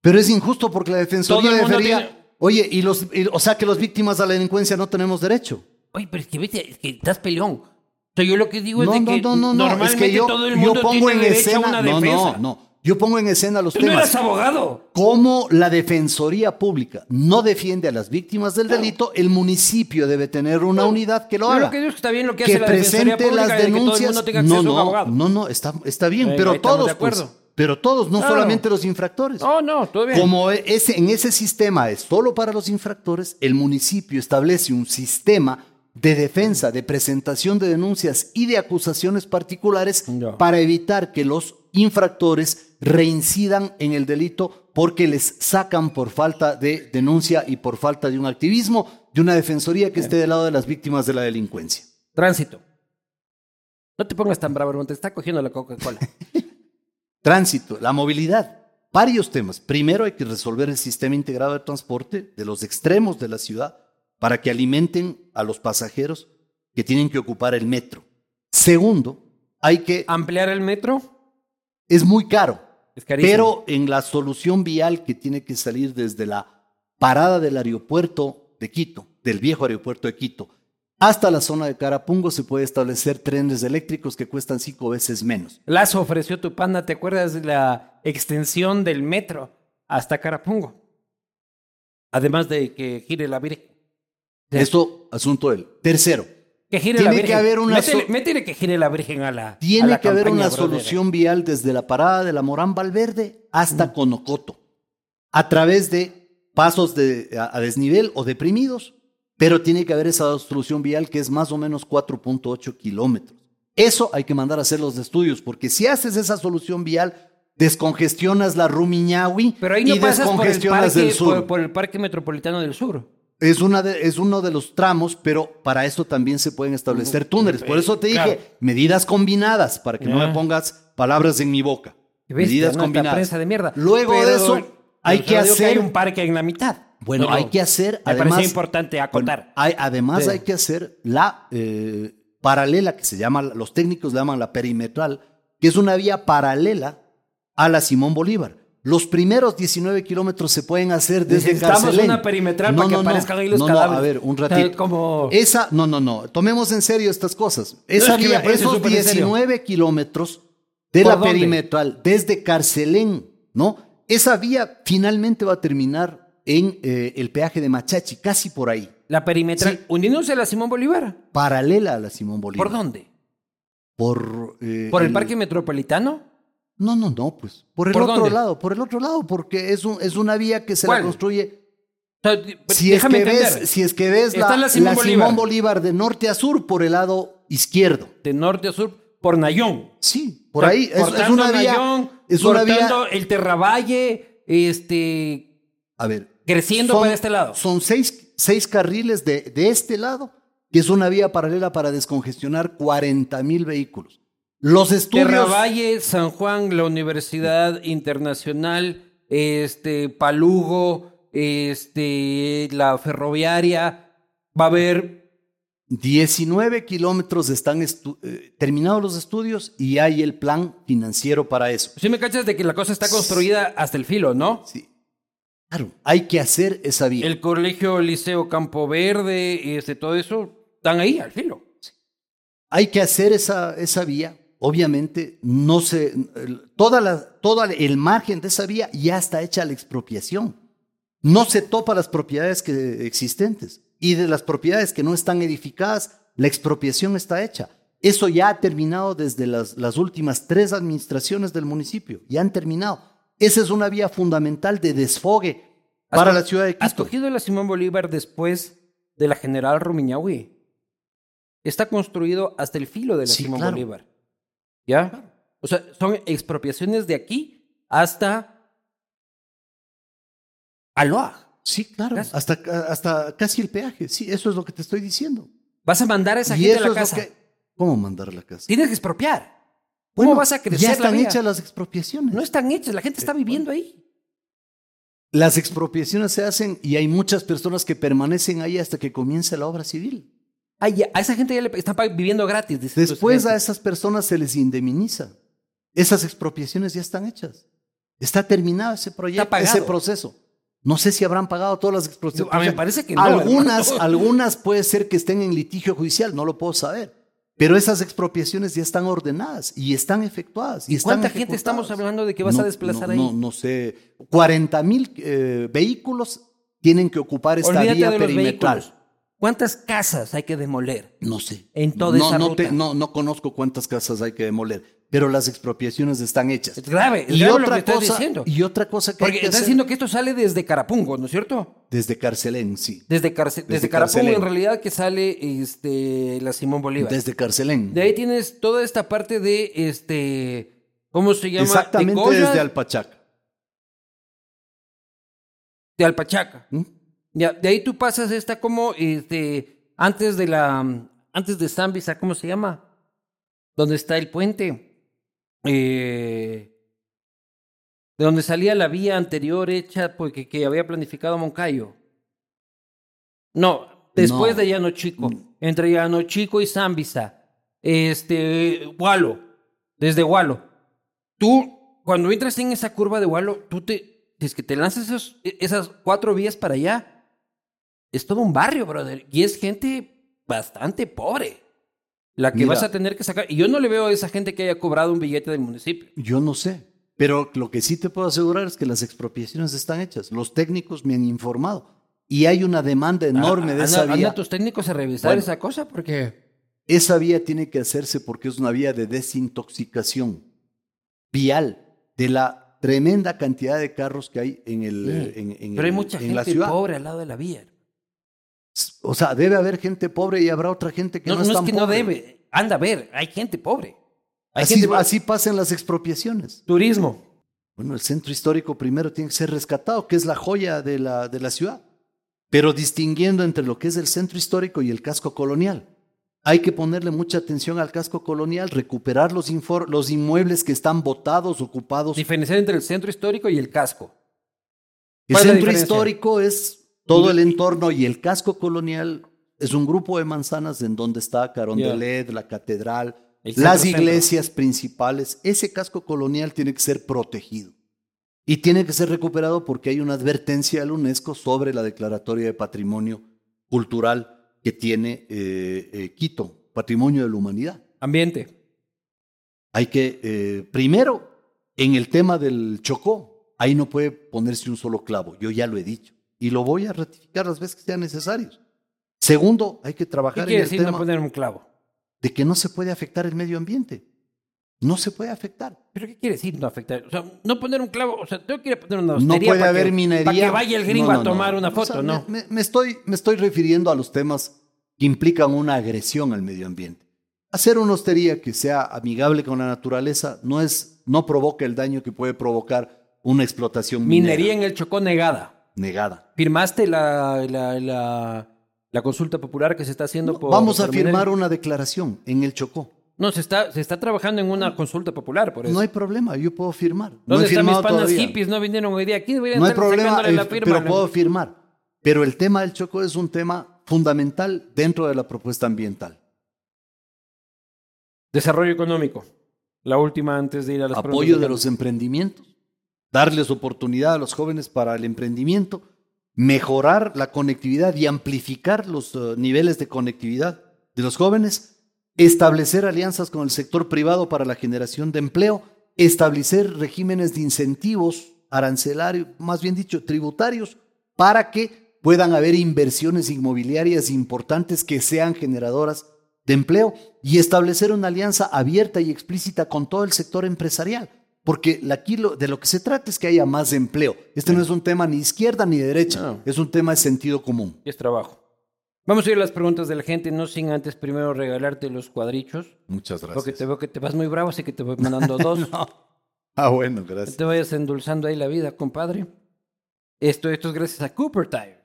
Pero es injusto porque la defensoría debería. tiene- Oye, y los, y- o sea que los víctimas de la delincuencia no tenemos derecho. Oye, pero es que vete, es que estás peleón. O sea, yo lo que digo No, es de no, que no, no, no. normalmente Es que yo, todo el yo mundo pongo tiene en escena. a una no, defensa. no, no. Yo pongo en escena los Tú no temas. eres abogado. Como la Defensoría Pública no defiende a las víctimas del delito, el municipio debe tener una unidad que lo haga. lo que digo es que está bien lo que, que hace la presente las de que todo el denuncias. mundo tenga no, acceso a un no, abogado. no, no, está, está bien, pero todos, de acuerdo. pues, pero todos, no solamente los infractores. No, no, todo bien. Como ese, en ese sistema es solo para los infractores, el municipio establece un sistema de defensa, de presentación de denuncias y de acusaciones particulares para evitar que los infractores reincidan en el delito porque les sacan por falta de denuncia y por falta de un activismo de una defensoría que esté del lado de las víctimas de la delincuencia. Tránsito. No te pongas tan bravo, hermano, te está cogiendo la Coca-Cola. Tránsito, la movilidad, varios temas. Primero hay que resolver el sistema integrado de transporte de los extremos de la ciudad para que alimenten a los pasajeros que tienen que ocupar el metro. Segundo, hay que... Ampliar el metro Es muy caro, es pero en la solución vial que tiene que salir desde la parada del aeropuerto de Quito, del viejo aeropuerto de Quito, hasta la zona de Carapungo se puede establecer trenes eléctricos que cuestan cinco veces menos. Lazo ofreció tu panda, ¿te acuerdas de la extensión del metro hasta Carapungo? Además de que gire la Virgen. Esto, asunto él. Tercero, Que gire Tiene la que haber una métele, so- métele que gire la Virgen a la. a Tiene la que haber una brother. solución vial desde la parada de la Morán Valverde hasta Mm. Conocoto, a través de pasos de, a, a desnivel o deprimidos, pero tiene que haber esa solución vial que es más o menos 4.8 kilómetros. Eso hay que mandar a hacer los estudios, porque si haces esa solución vial, descongestionas la Rumiñahui Pero ahí no y pasas por el, descongestionas parque, del sur. por, por el Parque Metropolitano del Sur. Es, una de- es uno de los tramos, pero para esto también se pueden establecer túneles. Por eso te dije, Claro. medidas combinadas, para que no me pongas palabras en mi boca. ¿Qué bestia, medidas no? Combinadas. prensa de mierda. Luego Pero- de eso, hay que hacer... hay un parque en la mitad. Bueno, Pero hay que hacer, Me además... importante acotar. Bueno, hay- además Sí. hay que hacer la eh, paralela, que se llama, los técnicos le llaman la perimetral, que es una vía paralela a la Simón Bolívar. Los primeros 19 kilómetros se pueden hacer desde Necesitamos Carcelén. una perimetral para que aparezcan ahí los no, cadáveres. No, a ver, un ratito. como- Esa, no, no, no. Tomemos en serio estas cosas. Esa es que vía, esos súper en serio. 19 kilómetros de ¿Por la dónde? perimetral, desde Carcelén, ¿no? Esa vía finalmente va a terminar en eh, el peaje de Machachi, casi por ahí, La perimetral. Sí. Uniéndose a la Simón Bolívar. paralela a la Simón Bolívar. ¿Por dónde? Por, eh, ¿Por el Parque Metropolitano? No, no, no, pues. Por el ¿Por otro dónde? lado, por el otro lado, porque es, un, es una vía que se ¿Cuál? la construye. O sea, d- Si es, que ves, si es que ves Está la, la la Simón Simón, Bolívar. Bolívar. de norte a sur por el lado izquierdo. De norte a sur, por Nayón. Sí, por O sea, ahí. Es, es una vía. Nayón, es una vía. el Terravalle, este, A ver. creciendo son- para este lado. Son seis, seis carriles de, de este lado, que es una vía paralela para descongestionar 40 mil vehículos. Los estudios... Terravalle, San Juan, la Universidad Internacional, este, Palugo, este, la ferroviaria, va a haber 19 kilómetros están eh, terminados los estudios y hay el plan financiero para eso. Sí me cachas de que la cosa está construida hasta el filo, ¿no? Sí. Claro, hay que hacer esa vía. El colegio Liceo Campo Verde, este, todo eso, están ahí al filo. Hay que hacer esa, esa vía. Obviamente, no se, toda la, todo el margen de esa vía ya está hecha la expropiación. No se topa las propiedades que, existentes. Y de las propiedades que no están edificadas, la expropiación está hecha. Eso ya ha terminado desde las, las últimas tres administraciones del municipio. Ya han terminado. Esa es una vía fundamental de desfogue ¿Has para la ciudad de ¿Has Quito. cogido la Simón Bolívar después de la General Rumiñahui? Está construido hasta el filo de la Sí, Simón claro. Bolívar. ¿Ya? O sea, son expropiaciones de aquí hasta Aloha. Sí, claro. Casi. Hasta, hasta casi el peaje. Sí, eso es lo que te estoy diciendo. Vas a mandar a esa Y gente a la casa. que- ¿Cómo mandar a la casa? Tienes que expropiar. ¿Cómo vas a crecer Ya están hechas las expropiaciones. No están hechas, la gente está viviendo ahí. Las expropiaciones se hacen y hay muchas personas que permanecen ahí hasta que comience la obra civil. Ya, a esa gente ya le están viviendo gratis. dice Después a esas personas se les indemniza. Esas expropiaciones ya están hechas. Está terminado ese proyecto, ese proceso. No sé si habrán pagado todas las expropiaciones. A mí me parece que no, Algunas, hermano. algunas puede ser que estén en litigio judicial, no lo puedo saber. Pero esas expropiaciones ya están ordenadas y están efectuadas. Y, ¿Y están cuánta gente estamos hablando de que vas No, a desplazar no, ahí? No, no sé. 40 mil eh, vehículos tienen que ocupar esta Olvídate vía perimetral. ¿Cuántas casas hay que demoler? No sé. En toda no, esa no, ruta. te- no, no conozco cuántas casas hay que demoler, pero las expropiaciones están hechas. Es grave, es y grave lo otra que estás cosa, diciendo. Y otra cosa que hay Porque que estás hacer diciendo que esto sale desde Carapungo, ¿no es cierto? desde Carcelén, sí. Desde, Carce- desde, Desde Carapungo, Carcelén. en realidad, que sale este, la Simón Bolívar. Desde Carcelén. De ahí tienes toda esta parte de, este, ¿cómo se llama? Exactamente de, desde Alpachaca. de Alpachaca. ¿Mm? Ya, de ahí tú pasas esta como, este, antes de la, antes de Zambisa, ¿cómo se llama? Donde está el puente. Eh, de donde salía la vía anterior hecha porque que había planificado Moncayo. No, después No. de Llano Chico. Entre Llano Chico y Zambisa. Este, Gualo. Desde Gualo. Tú, cuando entras en esa curva de Gualo, tú te, es que te lanzas esos- esas cuatro vías para allá. Es todo un barrio, brother. Y es gente bastante pobre. La que Mira. vas a tener que sacar. Y yo no le veo a esa gente que haya cobrado un billete del municipio. Yo no sé. Pero lo que sí te puedo asegurar es que las expropiaciones están hechas. Los técnicos me han informado. Y hay una demanda enorme de Ah, esa vía. anda tus técnicos a revisar Bueno. esa cosa porque. Esa vía tiene que hacerse porque es una vía de desintoxicación vial de la tremenda cantidad de carros que hay en, el, eh, en, en Pero hay mucha en gente pobre al lado de la vía. O sea, debe haber gente pobre y habrá otra gente que No, no, no es es tan que no debe. Anda a ver, hay gente pobre. Hay Así, gente pobre. así pasan las expropiaciones. Turismo. Bueno, el centro histórico primero tiene que ser rescatado, que es la joya de la, de la ciudad, pero distinguiendo entre lo que es el centro histórico y el casco colonial. Hay que ponerle mucha atención al casco colonial, recuperar los, los inmuebles que están botados, ocupados. Diferenciar entre el centro histórico y el casco. El ¿Cuál es centro histórico es todo el entorno y el casco colonial es un grupo de manzanas en donde está Carondelet, la catedral, las iglesias principales. Ese casco colonial tiene que ser protegido y tiene que ser recuperado porque hay una advertencia del UNESCO sobre la declaratoria de patrimonio cultural que tiene eh, eh, Quito, patrimonio de la humanidad. Ambiente. Hay que, eh, primero, en el tema del Chocó, ahí no puede ponerse un solo clavo, yo ya lo he dicho, y lo voy a ratificar las veces que sean necesarios. Segundo, hay que ¿Qué trabajar en el decir tema no poner un clavo? de que no se puede afectar el medio ambiente. No se puede afectar. ¿Pero qué quiere decir no afectar? O sea, no poner un clavo. O sea, tengo que ir a poner una No puede para haber que, minería. Para que vaya el gringo No, no, a tomar una O foto, sea, ¿no? Me, me estoy, me estoy refiriendo a los temas que implican una agresión al medio ambiente. Hacer una hostería que sea amigable con la naturaleza no, es, no provoca el daño que puede provocar una explotación minera. Minería en el Chocó negada. Negada. ¿Firmaste la, la, la, la consulta popular que se está haciendo por... Vamos a firmar una declaración en el Chocó. No, se está, se está trabajando en una consulta popular, por eso. No hay problema, yo puedo firmar. No ¿Dónde he están mis panas todavía. hippies? No vinieron hoy día. Aquí deberían No hay problema, la eh, firma. pero ¿no? puedo firmar. Pero el tema del Chocó es un tema fundamental dentro de la propuesta ambiental. Desarrollo económico. La última antes de ir a las Apoyo de los emprendimientos, darles oportunidad a los jóvenes para el emprendimiento, mejorar la conectividad y amplificar los eh, niveles de conectividad de los jóvenes, establecer alianzas con el sector privado para la generación de empleo, establecer regímenes de incentivos arancelarios, más bien dicho, tributarios, para que puedan haber inversiones inmobiliarias importantes que sean generadoras de empleo y establecer una alianza abierta y explícita con todo el sector empresarial. Porque aquí lo- de lo que se trata es que haya más empleo. Este no es un tema ni izquierda ni de derecha, No. es un tema de sentido común. Y es trabajo. Vamos a ir a las preguntas de la gente, no sin antes primero regalarte los cuadrichos. Muchas Porque te veo que te vas muy bravo, así que te voy mandando dos. Ah, bueno, gracias. te vayas endulzando ahí la vida, compadre. Esto, esto es gracias a Cooper Tires.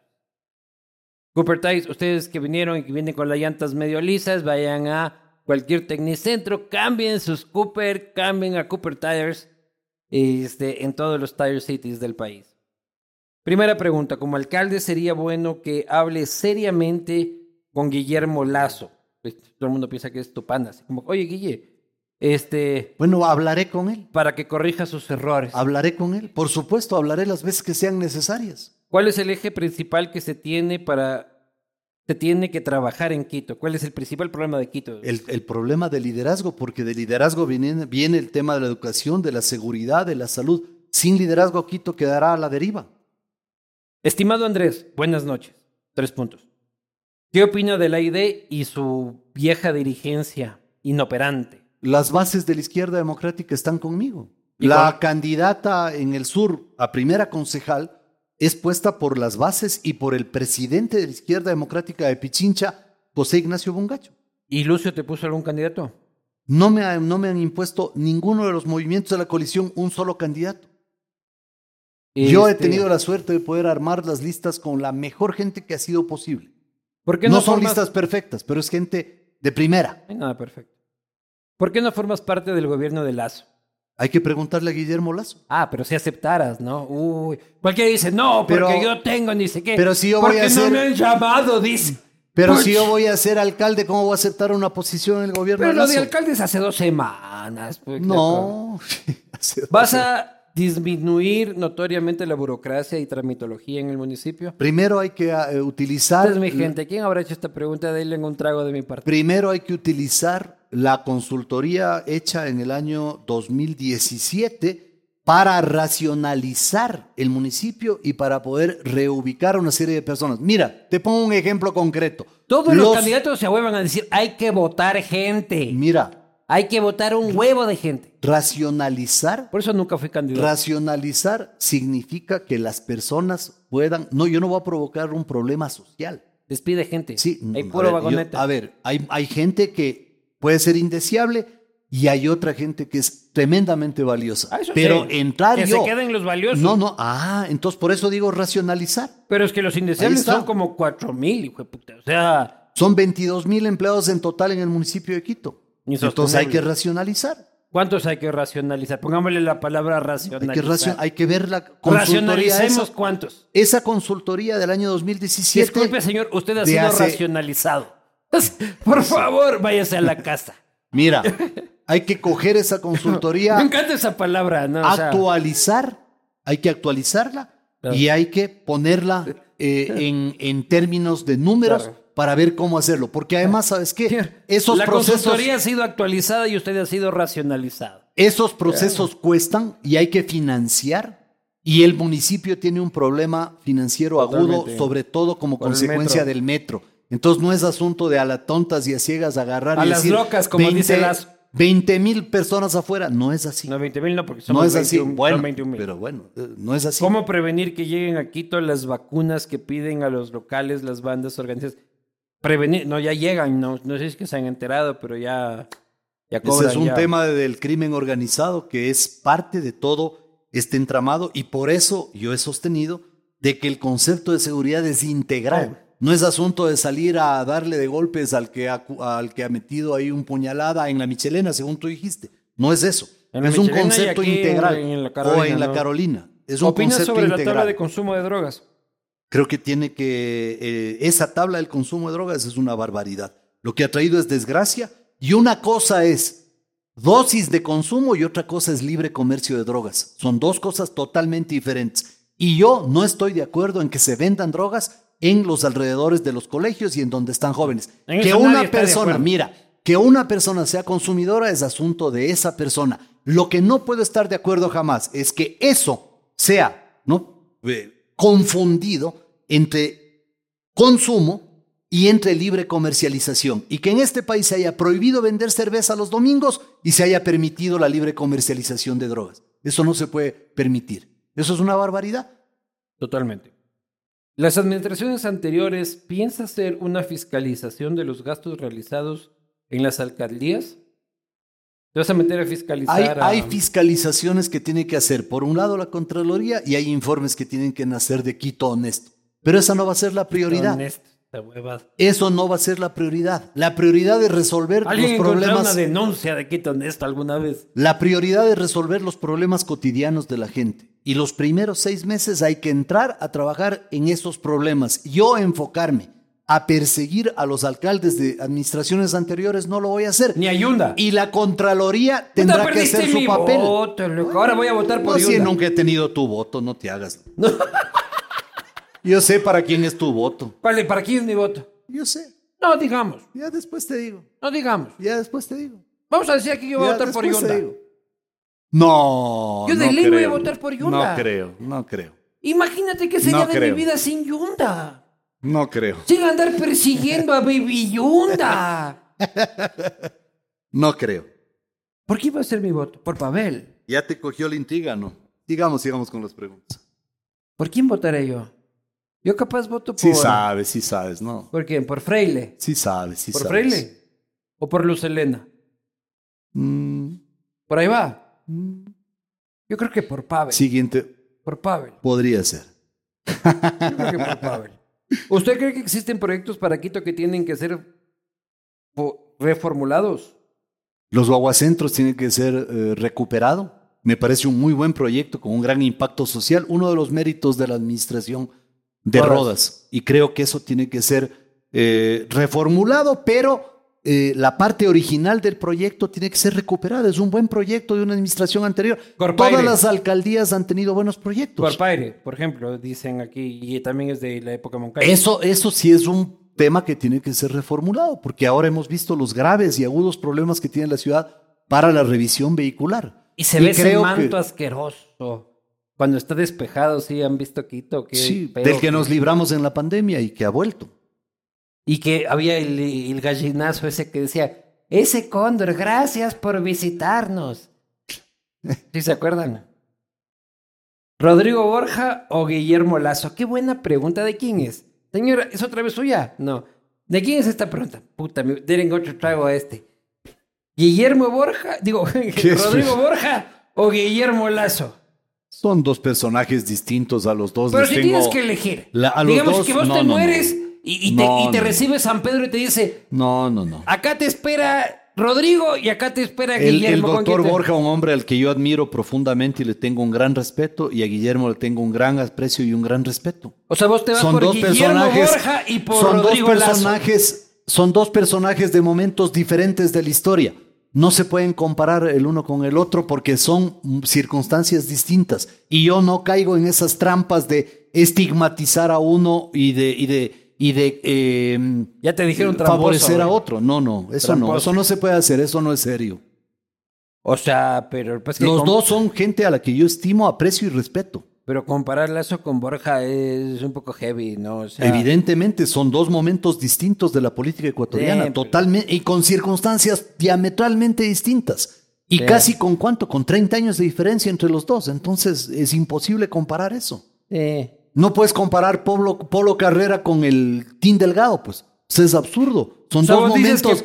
Cooper Tires, ustedes que vinieron y que vienen con las llantas medio lisas, vayan a cualquier tecnicentro, cambien sus Cooper, cambien a Cooper Tires este, en todos los Tire Cities del país. Primera pregunta, como alcalde sería bueno que hable seriamente con Guillermo Lazo. Pues, Todo el mundo piensa que es tu pana, así como, oye Guille, este, Bueno, hablaré con él. para que corrija sus errores. Hablaré con él. Por supuesto, hablaré las veces que sean necesarias. ¿Cuál es el eje principal que se tiene para se tiene que trabajar en Quito? ¿Cuál es el principal problema de Quito? El, el problema del liderazgo, porque de liderazgo viene, viene el tema de la educación, de la seguridad, de la salud. Sin liderazgo, Quito quedará a la deriva. Estimado Andrés, buenas noches. Tres puntos. ¿Qué opina de la ID y su vieja dirigencia inoperante? Las bases de la izquierda democrática están conmigo. ¿Y La candidata en el sur a primera concejal es puesta por las bases y por el presidente de la izquierda democrática de Pichincha, José Ignacio Bungacho. ¿Y Lucio te puso algún candidato? No me, ha- no me han impuesto ninguno de los movimientos de la coalición un solo candidato. Yo he Este, tenido la suerte de poder armar las listas con la mejor gente que ha sido posible. ¿Por qué No, no, son formas- listas perfectas, pero es gente de primera. Nada perfecto. ¿Por qué no formas parte del gobierno de Lazo? Hay que preguntarle a Guillermo Lazo. Ah, pero si aceptaras, ¿no? Uy. Cualquiera dice, no, porque Pero- yo tengo ni sé qué. pero si yo voy porque a no hacer- me han llamado, dice. Pero Puch. si yo voy a ser alcalde, ¿cómo voy a aceptar una posición en el gobierno Pero de lo de Lazo? alcaldes hace dos semanas. pues, No. Hace dos ¿Vas a disminuir notoriamente la burocracia y tramitología en el municipio? Primero hay que eh, utilizar. Entonces, mi gente, ¿quién habrá hecho esta pregunta? Denle un trago de mi parte. Primero hay que utilizar la consultoría hecha en el año 2017 para racionalizar el municipio y para poder reubicar a una serie de personas. Mira, te pongo un ejemplo concreto. Todos los, candidatos se vuelvan a decir, hay que votar gente. Mira, Hay que votar un huevo de gente. racionalizar Por eso nunca fui candidato. Racionalizar significa que las personas puedan. No, yo no voy a provocar un problema social. Despide gente. Sí, Hay no, puro a ver, yo- vagoneta. a ver, hay, hay gente que puede ser indeseable y hay otra gente que es tremendamente valiosa. Ah, Pero sí. entrar Que yo. se queden los valiosos. No, no. Ah, entonces por eso digo racionalizar. Pero es que los indeseables son como cuatro mil, hijo de puta. O sea, Son 22 mil empleados en total en el municipio de Quito. Entonces hay que racionalizar. ¿cuántos hay que racionalizar? Pongámosle la palabra Hay racionalizar. que, hay que ver la consultoría. Racionalicemos Esa, cuántos. esa consultoría del año 2017. Disculpe, señor, usted ha sido hace- racionalizado. Por favor, váyase a la casa. Mira, hay que coger esa consultoría. Me encanta esa palabra, ¿no? O sea, actualizar, hay que actualizarla Claro. y hay que ponerla eh, en, en términos de números Claro. Para ver cómo hacerlo. Porque además, ¿sabes qué? Esos la procesos, consultoría ha sido actualizada y usted ha sido racionalizado. esos procesos cuestan y hay que financiar. Y el municipio tiene un problema financiero agudo, sobre todo como Por consecuencia metro. del metro. Entonces no es asunto de a la tontas y a ciegas agarrar A y las decir locas, como dice Lazo. 20 mil personas afuera. No es así. No, 20 mil no, porque No somos es así. 21 Bueno, son 21 mil. pero bueno, eh, no es así. ¿Cómo prevenir que lleguen a Quito las vacunas que piden a los locales, las bandas organizadas? Prevenir, no, ya llegan, no, no sé si es que se han enterado, pero ya, ya cobran. Ese es un ya. tema de- del crimen organizado que es parte de todo este entramado y por eso yo he sostenido de que el concepto de seguridad es integral. No es asunto de salir a darle de golpes al que ha, al que ha metido ahí un puñalada en la Michelena, según tú dijiste. No es eso. En la es un Michelena concepto integral. en- la o Carolina, en la ¿no? Carolina. Es un ¿Opinas concepto sobre la integral. tabla de consumo de drogas? Creo que tiene que. eh, esa tabla del consumo de drogas es una barbaridad. Lo que ha traído es desgracia. Y una cosa es dosis de consumo y otra cosa es libre comercio de drogas. Son dos cosas totalmente diferentes. Y yo no estoy de acuerdo en que se vendan drogas en los alrededores de los colegios y en donde están jóvenes. En que una persona, mira, que una persona sea consumidora es asunto de esa persona. Lo que no puedo estar de acuerdo jamás es que eso sea ¿no? Eh, confundido entre consumo y entre libre comercialización. Y que en este país se haya prohibido vender cerveza los domingos y se haya permitido la libre comercialización de drogas. Eso no se puede permitir. Eso es una barbaridad. Totalmente. Las administraciones anteriores piensa hacer una fiscalización de los gastos realizados en las alcaldías. ¿Te vas a meter a fiscalizar? Hay, a- hay fiscalizaciones que tiene que hacer, por un lado, la Contraloría y hay informes que tienen que nacer de Quito honesto. Pero esa no va a ser la prioridad. Eso no va a ser la prioridad. La prioridad es resolver ¿Alguien los problemas. una denuncia de Quito Honesto alguna vez? La prioridad es resolver los problemas cotidianos de la gente. Y los primeros seis meses hay que entrar a trabajar en esos problemas. Yo enfocarme a perseguir a los alcaldes de administraciones anteriores no lo voy a hacer. Ni Ayunda. Y la Contraloría tendrá que hacer su papel. voto. Ahora voy a votar por No, si nunca he tenido tu voto, no te hagas. Yo sé para quién es tu voto. Vale, ¿para quién es mi voto? Yo sé. No digamos, Ya después te digo. no digamos. Ya después te digo. Vamos a decir aquí que yo voy a votar por Yunda. No. Yo de no ley voy a creo. votar por Yunda. No creo, no creo. Imagínate qué sería No de creo. mi vida sin Yunda. No creo. Sin andar persiguiendo a Baby Yunda. No creo. ¿Por qué iba a ser mi voto? Por Pavel. Ya te cogió la intriga, ¿no? Sigamos, sigamos con las preguntas. ¿Por quién votaré yo? Yo capaz voto por... Sí sabes, sí sabes, ¿no? ¿Por quién? ¿Por Freile? Sí sabes, sí ¿Por sabes. Freile? ¿O por Luz Helena? Mm, Por ahí va. mm. Yo creo que por Pavel. Siguiente, Por Pavel. podría ser. Yo creo que por Pavel. ¿Usted cree que existen proyectos para Quito que tienen que ser reformulados? Los guaguacentros tienen que ser eh, recuperados. Me parece un muy buen proyecto con un gran impacto social, uno de los méritos de la administración de Rodas. Rodas. Y creo que eso tiene que ser eh, reformulado, pero eh, la parte original del proyecto tiene que ser recuperada. Es un buen proyecto de una administración anterior. Corpaire. Todas las alcaldías han tenido buenos proyectos. Corpaire, por ejemplo, dicen aquí, y también es de la época Moncada. Eso, eso sí es un tema que tiene que ser reformulado, porque ahora hemos visto los graves y agudos problemas que tiene la ciudad para la revisión vehicular. Y se ve ese manto que- asqueroso. Cuando está despejado, sí, han visto Quito. Qué Sí, del que nos libramos en la pandemia y que ha vuelto. Y que había el, el gallinazo ese que decía, ese cóndor, gracias por visitarnos. ¿Sí se acuerdan? ¿Rodrigo Borja o Guillermo Lazo? Qué buena pregunta. ¿De quién es? Señora, ¿es otra vez suya? No. ¿De quién es esta pregunta? Puta, me den otro trago a este. ¿Guillermo Borja? Digo, ¿Rodrigo? Borja o Guillermo Lazo? Son dos personajes distintos a los dos. Pero si tienes que elegir. La- a los Digamos dos, que vos no, te no, no. mueres y, y te, y te recibe San Pedro y te dice, No, no, no. acá te espera Rodrigo y acá te espera El, Guillermo. el ¿Con doctor Borja, un hombre al que yo admiro profundamente y le tengo un gran respeto, y a Guillermo le tengo un gran aprecio y un gran respeto. O sea, vos te vas son por dos Guillermo personajes, Borja y por son Rodrigo dos Lazo. personajes, son dos personajes de momentos diferentes de la historia. No se pueden comparar el uno con el otro porque son circunstancias distintas. Y yo no caigo en esas trampas de estigmatizar a uno y de y de y de eh, Ya te dijeron tramposo, favorecer a otro. No, no, eso no, eso no se puede hacer, eso no es serio. O sea, pero pues que Los dos son gente a la que yo estimo, aprecio y respeto. Pero comparar Lazo con Borja es un poco heavy, ¿no? O sea, Evidentemente son dos momentos distintos de la política ecuatoriana, Sí, pero- totalmente y con circunstancias diametralmente distintas. Y Sí. casi con cuánto, con 30 años de diferencia entre los dos. Entonces es imposible comparar eso. sí. No puedes comparar Polo, Polo Carrera con el Team Delgado, pues. Es absurdo. Son dos momentos,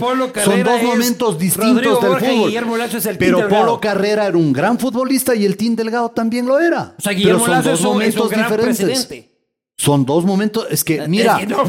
son dos momentos distintos del fútbol. Es el Pero. Polo Carrera era un gran futbolista y el Team Delgado también lo era. O sea, Pero Guillermo son Lazo dos momentos gran diferentes. presidente. Son dos momentos. Es que, mira, no,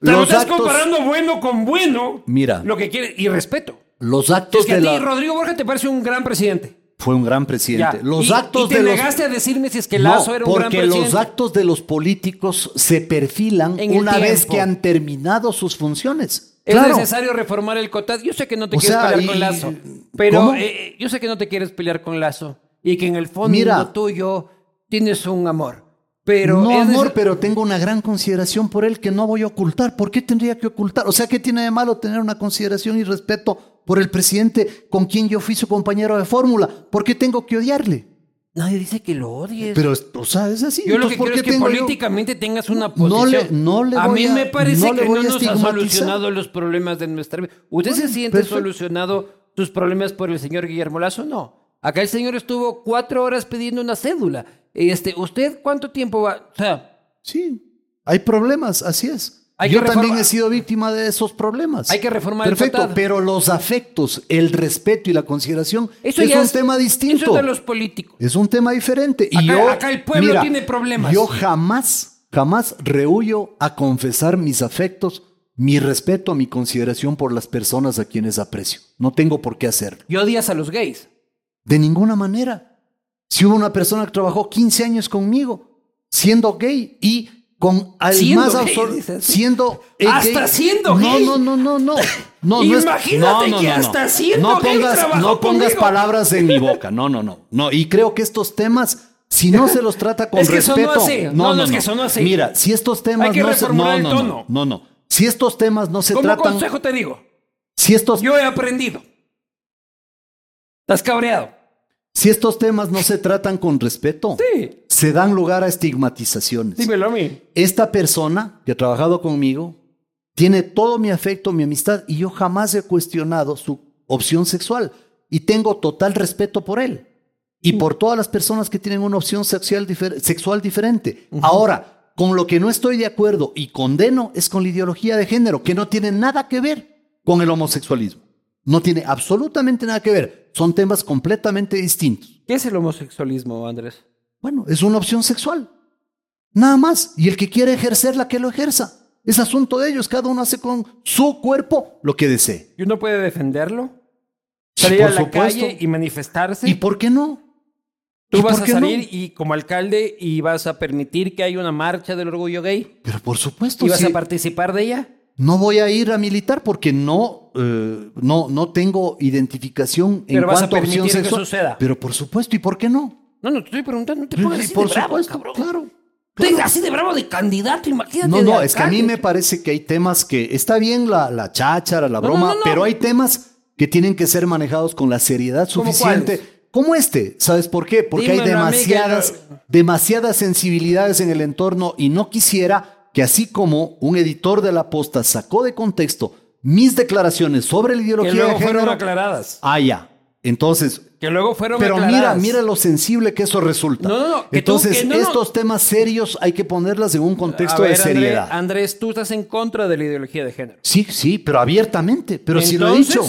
los estás actos- comparando bueno con bueno. Mira. Lo que quiere, y respeto. los actos Es que a de ti, la. Rodrigo Borja, te parece un gran presidente. Fue un gran presidente. Ya. Los y, actos y te de los. negaste a decirme si es que No, Lazo era un gran porque presidente. los actos de los políticos se perfilan En una vez que han terminado sus funciones. Es Claro. necesario reformar el COTAD. Yo sé que no te O quieres sea, pelear y- con Lazo. Pero ¿Cómo? eh, yo sé que no te quieres pelear con Lazo. Y que en el fondo Mira. tuyo tienes un amor. Pero no, amor, pero tengo una gran consideración por él que no voy a ocultar. ¿Por qué tendría que ocultar? O sea, ¿qué tiene de malo tener una consideración y respeto por el presidente con quien yo fui su compañero de fórmula? ¿Por qué tengo que odiarle? Nadie dice que lo odies. Pero, o sea, es así. yo lo que Entonces, ¿por quiero es que yo- políticamente tengas una No posición. le- no le a voy mí a- me parece no que no a nos ha solucionado los problemas de nuestra vida. ¿Usted se siente perfecto. solucionado sus problemas por el señor Guillermo Lazo? No. Acá el señor estuvo cuatro horas pidiendo una cédula. Este, ¿Usted cuánto tiempo va? O sea, Sí, hay problemas, así es. Hay Yo también he sido víctima de esos problemas. Hay que reformar el Perfecto, pero los afectos, el respeto y la consideración eso es un tema distinto. Eso es de los políticos. Es un tema diferente. Y Acá- yo, acá el pueblo mira, tiene problemas. Yo jamás, jamás rehuyo a confesar mis afectos, mi respeto, mi consideración por las personas a quienes aprecio. No tengo por qué hacerlo. Y odias a los gays. De ninguna manera. Si hubo una persona que trabajó 15 años conmigo, siendo gay y con al Siendo más gay, dices. Siendo. Hasta gay. siendo no, gay. No, no, no, no. No, no Imagínate no, no, que no, no. hasta siendo No gay pongas, trabajó no pongas conmigo. palabras en mi boca. No, no, no. No, y creo que estos temas. Si no se los trata con Es que respeto. así. No, no, es que sonó así. Mira, si estos temas Hay que no se. No, el no, tono. no, no, no. Si estos temas no se Como tratan. consejo te digo, Si estos, yo he aprendido. Estás cabreado. si estos temas no se tratan con respeto, Sí. Se dan lugar a estigmatizaciones. Dímelo a mí. esta persona que ha trabajado conmigo tiene todo mi afecto, mi amistad y yo jamás he cuestionado su opción sexual y tengo total respeto por él y por todas las personas que tienen una opción sexual, difer- sexual diferente. Ahora, con lo que no estoy de acuerdo y condeno es con la ideología de género, que no tiene nada que ver con el homosexualismo. No tiene absolutamente nada que ver. Son temas completamente distintos. ¿Qué es el homosexualismo, Andrés? Bueno, es una opción sexual. Nada más. Y el que quiere ejercerla, que lo ejerza. Es asunto de ellos. Cada uno hace con su cuerpo lo que desee. ¿Y uno puede defenderlo? Sí, Salir a por la supuesto. calle y manifestarse. ¿Y por qué no? Tú ¿Y vas a no? salir y como alcalde y vas a permitir que haya una marcha del orgullo gay. Pero por supuesto. ¿Y vas sí. a participar de ella? No voy a ir a militar porque no, eh, no, no tengo identificación en Pero vas a cuanto a opción permitir que suceda. Pero por supuesto. ¿Y por qué no? No, no, te estoy preguntando, no te pongas así por de bravo, supuesto. cabrón. Claro. Estoy así de bravo de candidato, imagínate. No, no, es que a mí me parece que hay temas que está bien la, la cháchara, la broma, no, no, no. pero hay temas que tienen que ser manejados con la seriedad ¿Cómo suficiente. Como este, ¿sabes por qué? Porque hay Dímelo demasiadas, demasiadas sensibilidades en el entorno y no quisiera que así como un editor de la posta sacó de contexto mis declaraciones sobre la Que ideología luego de fueron género, aclaradas. ah, ya. Entonces, Que luego fueron pero mira, aclaradas. mira lo sensible que eso resulta. No, no, no, que tú- Entonces, que no, no. estos temas serios hay que ponerlas en un contexto A ver, de seriedad. Andrés, Andrés, tú estás en contra de la ideología de género. Sí, sí, pero abiertamente. Pero sí lo he dicho.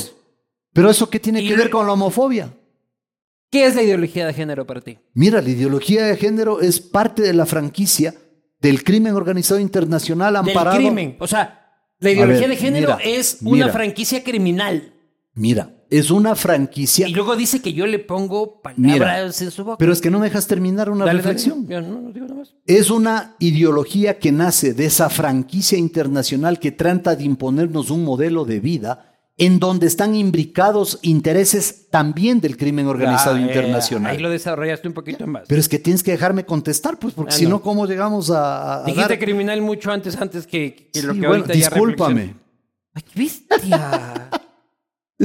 Pero eso qué tiene que ver con la homofobia. ¿Qué es la ideología de género para ti? Mira, la ideología de género es parte de la franquicia del crimen organizado internacional amparado. Del crimen. O sea, la ideología ver, de género mira, es una mira. franquicia criminal. Mira, es una franquicia. Y luego dice que yo le pongo Mira, palabras en su boca. Pero es que no me dejas terminar una Dale, dale. reflexión. Yo no, no digo nada más. Es una ideología que nace de esa franquicia internacional que trata de imponernos un modelo de vida en donde están imbricados intereses también del crimen organizado Ah, eh, internacional. ahí lo desarrollaste un poquito más. Pero es que tienes que dejarme contestar, pues, porque Ah, si no. no, ¿cómo llegamos a, Dijiste dar- criminal mucho antes, antes que, que lo Sí, que bueno, ahorita ya discúlpame. reflexiona. ¡Ay, bestia!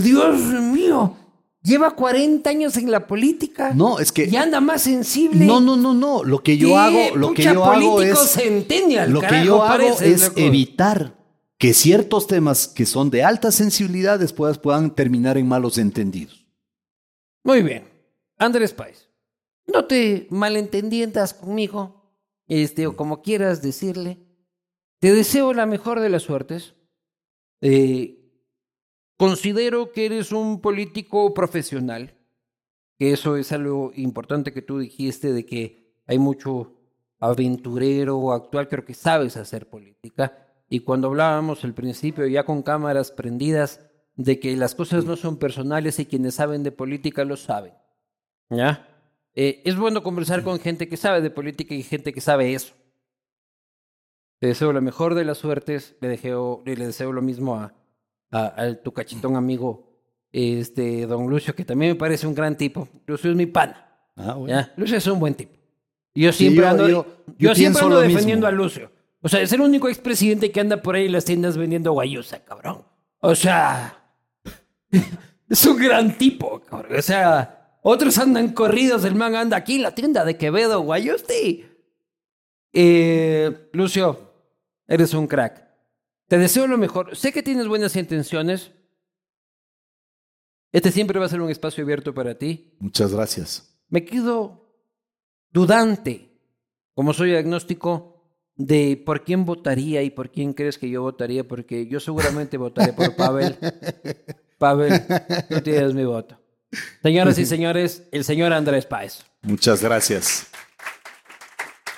¡Dios mío! Lleva 40 años en la política. No, es que Y anda más sensible. no, no, no, no. Lo que yo ¿Qué hago, lo que yo hago es centennial, lo que yo hago es loco. evitar que ciertos temas que son de alta sensibilidad después puedan terminar en malos entendidos. Muy bien. Andrés Páez, no te malentiendas conmigo, este, o como quieras decirle. Te deseo la mejor de las suertes. Eh, considero que eres un político profesional, que eso es algo importante que tú dijiste de que hay mucho aventurero actual, creo que sabes hacer política. Y cuando hablábamos al principio, ya con cámaras prendidas, de que las cosas no son personales y quienes saben de política lo saben. ¿Ya? Eh, es bueno conversar con gente que sabe de política y gente que sabe eso. Te deseo la mejor de las suertes, le, deseo, le deseo lo mismo a, a, tu cachitón amigo, este, don Lucio, que también me parece un gran tipo. Lucio es mi pana. Ah, ¿ya? Lucio es un buen tipo. Yo siempre ando, yo, siempre ando defendiendo a Lucio. O sea, es el único expresidente que anda por ahí en las tiendas vendiendo guayusa, cabrón. O sea, es un gran tipo, cabrón. O sea, otros andan corridos, el man anda aquí en la tienda de Quevedo, guayusti. Eh, Lucio, eres un crack. Te deseo lo mejor. Sé que tienes buenas intenciones. Este siempre va a ser un espacio abierto para ti. Muchas gracias. Me quedo dudante, como soy agnóstico, de por quién votaría y por quién crees que yo votaría, porque yo seguramente votaré por Pavel. Pavel, tú tienes mi voto. Señoras y señores, el señor Andrés Páez. Muchas gracias.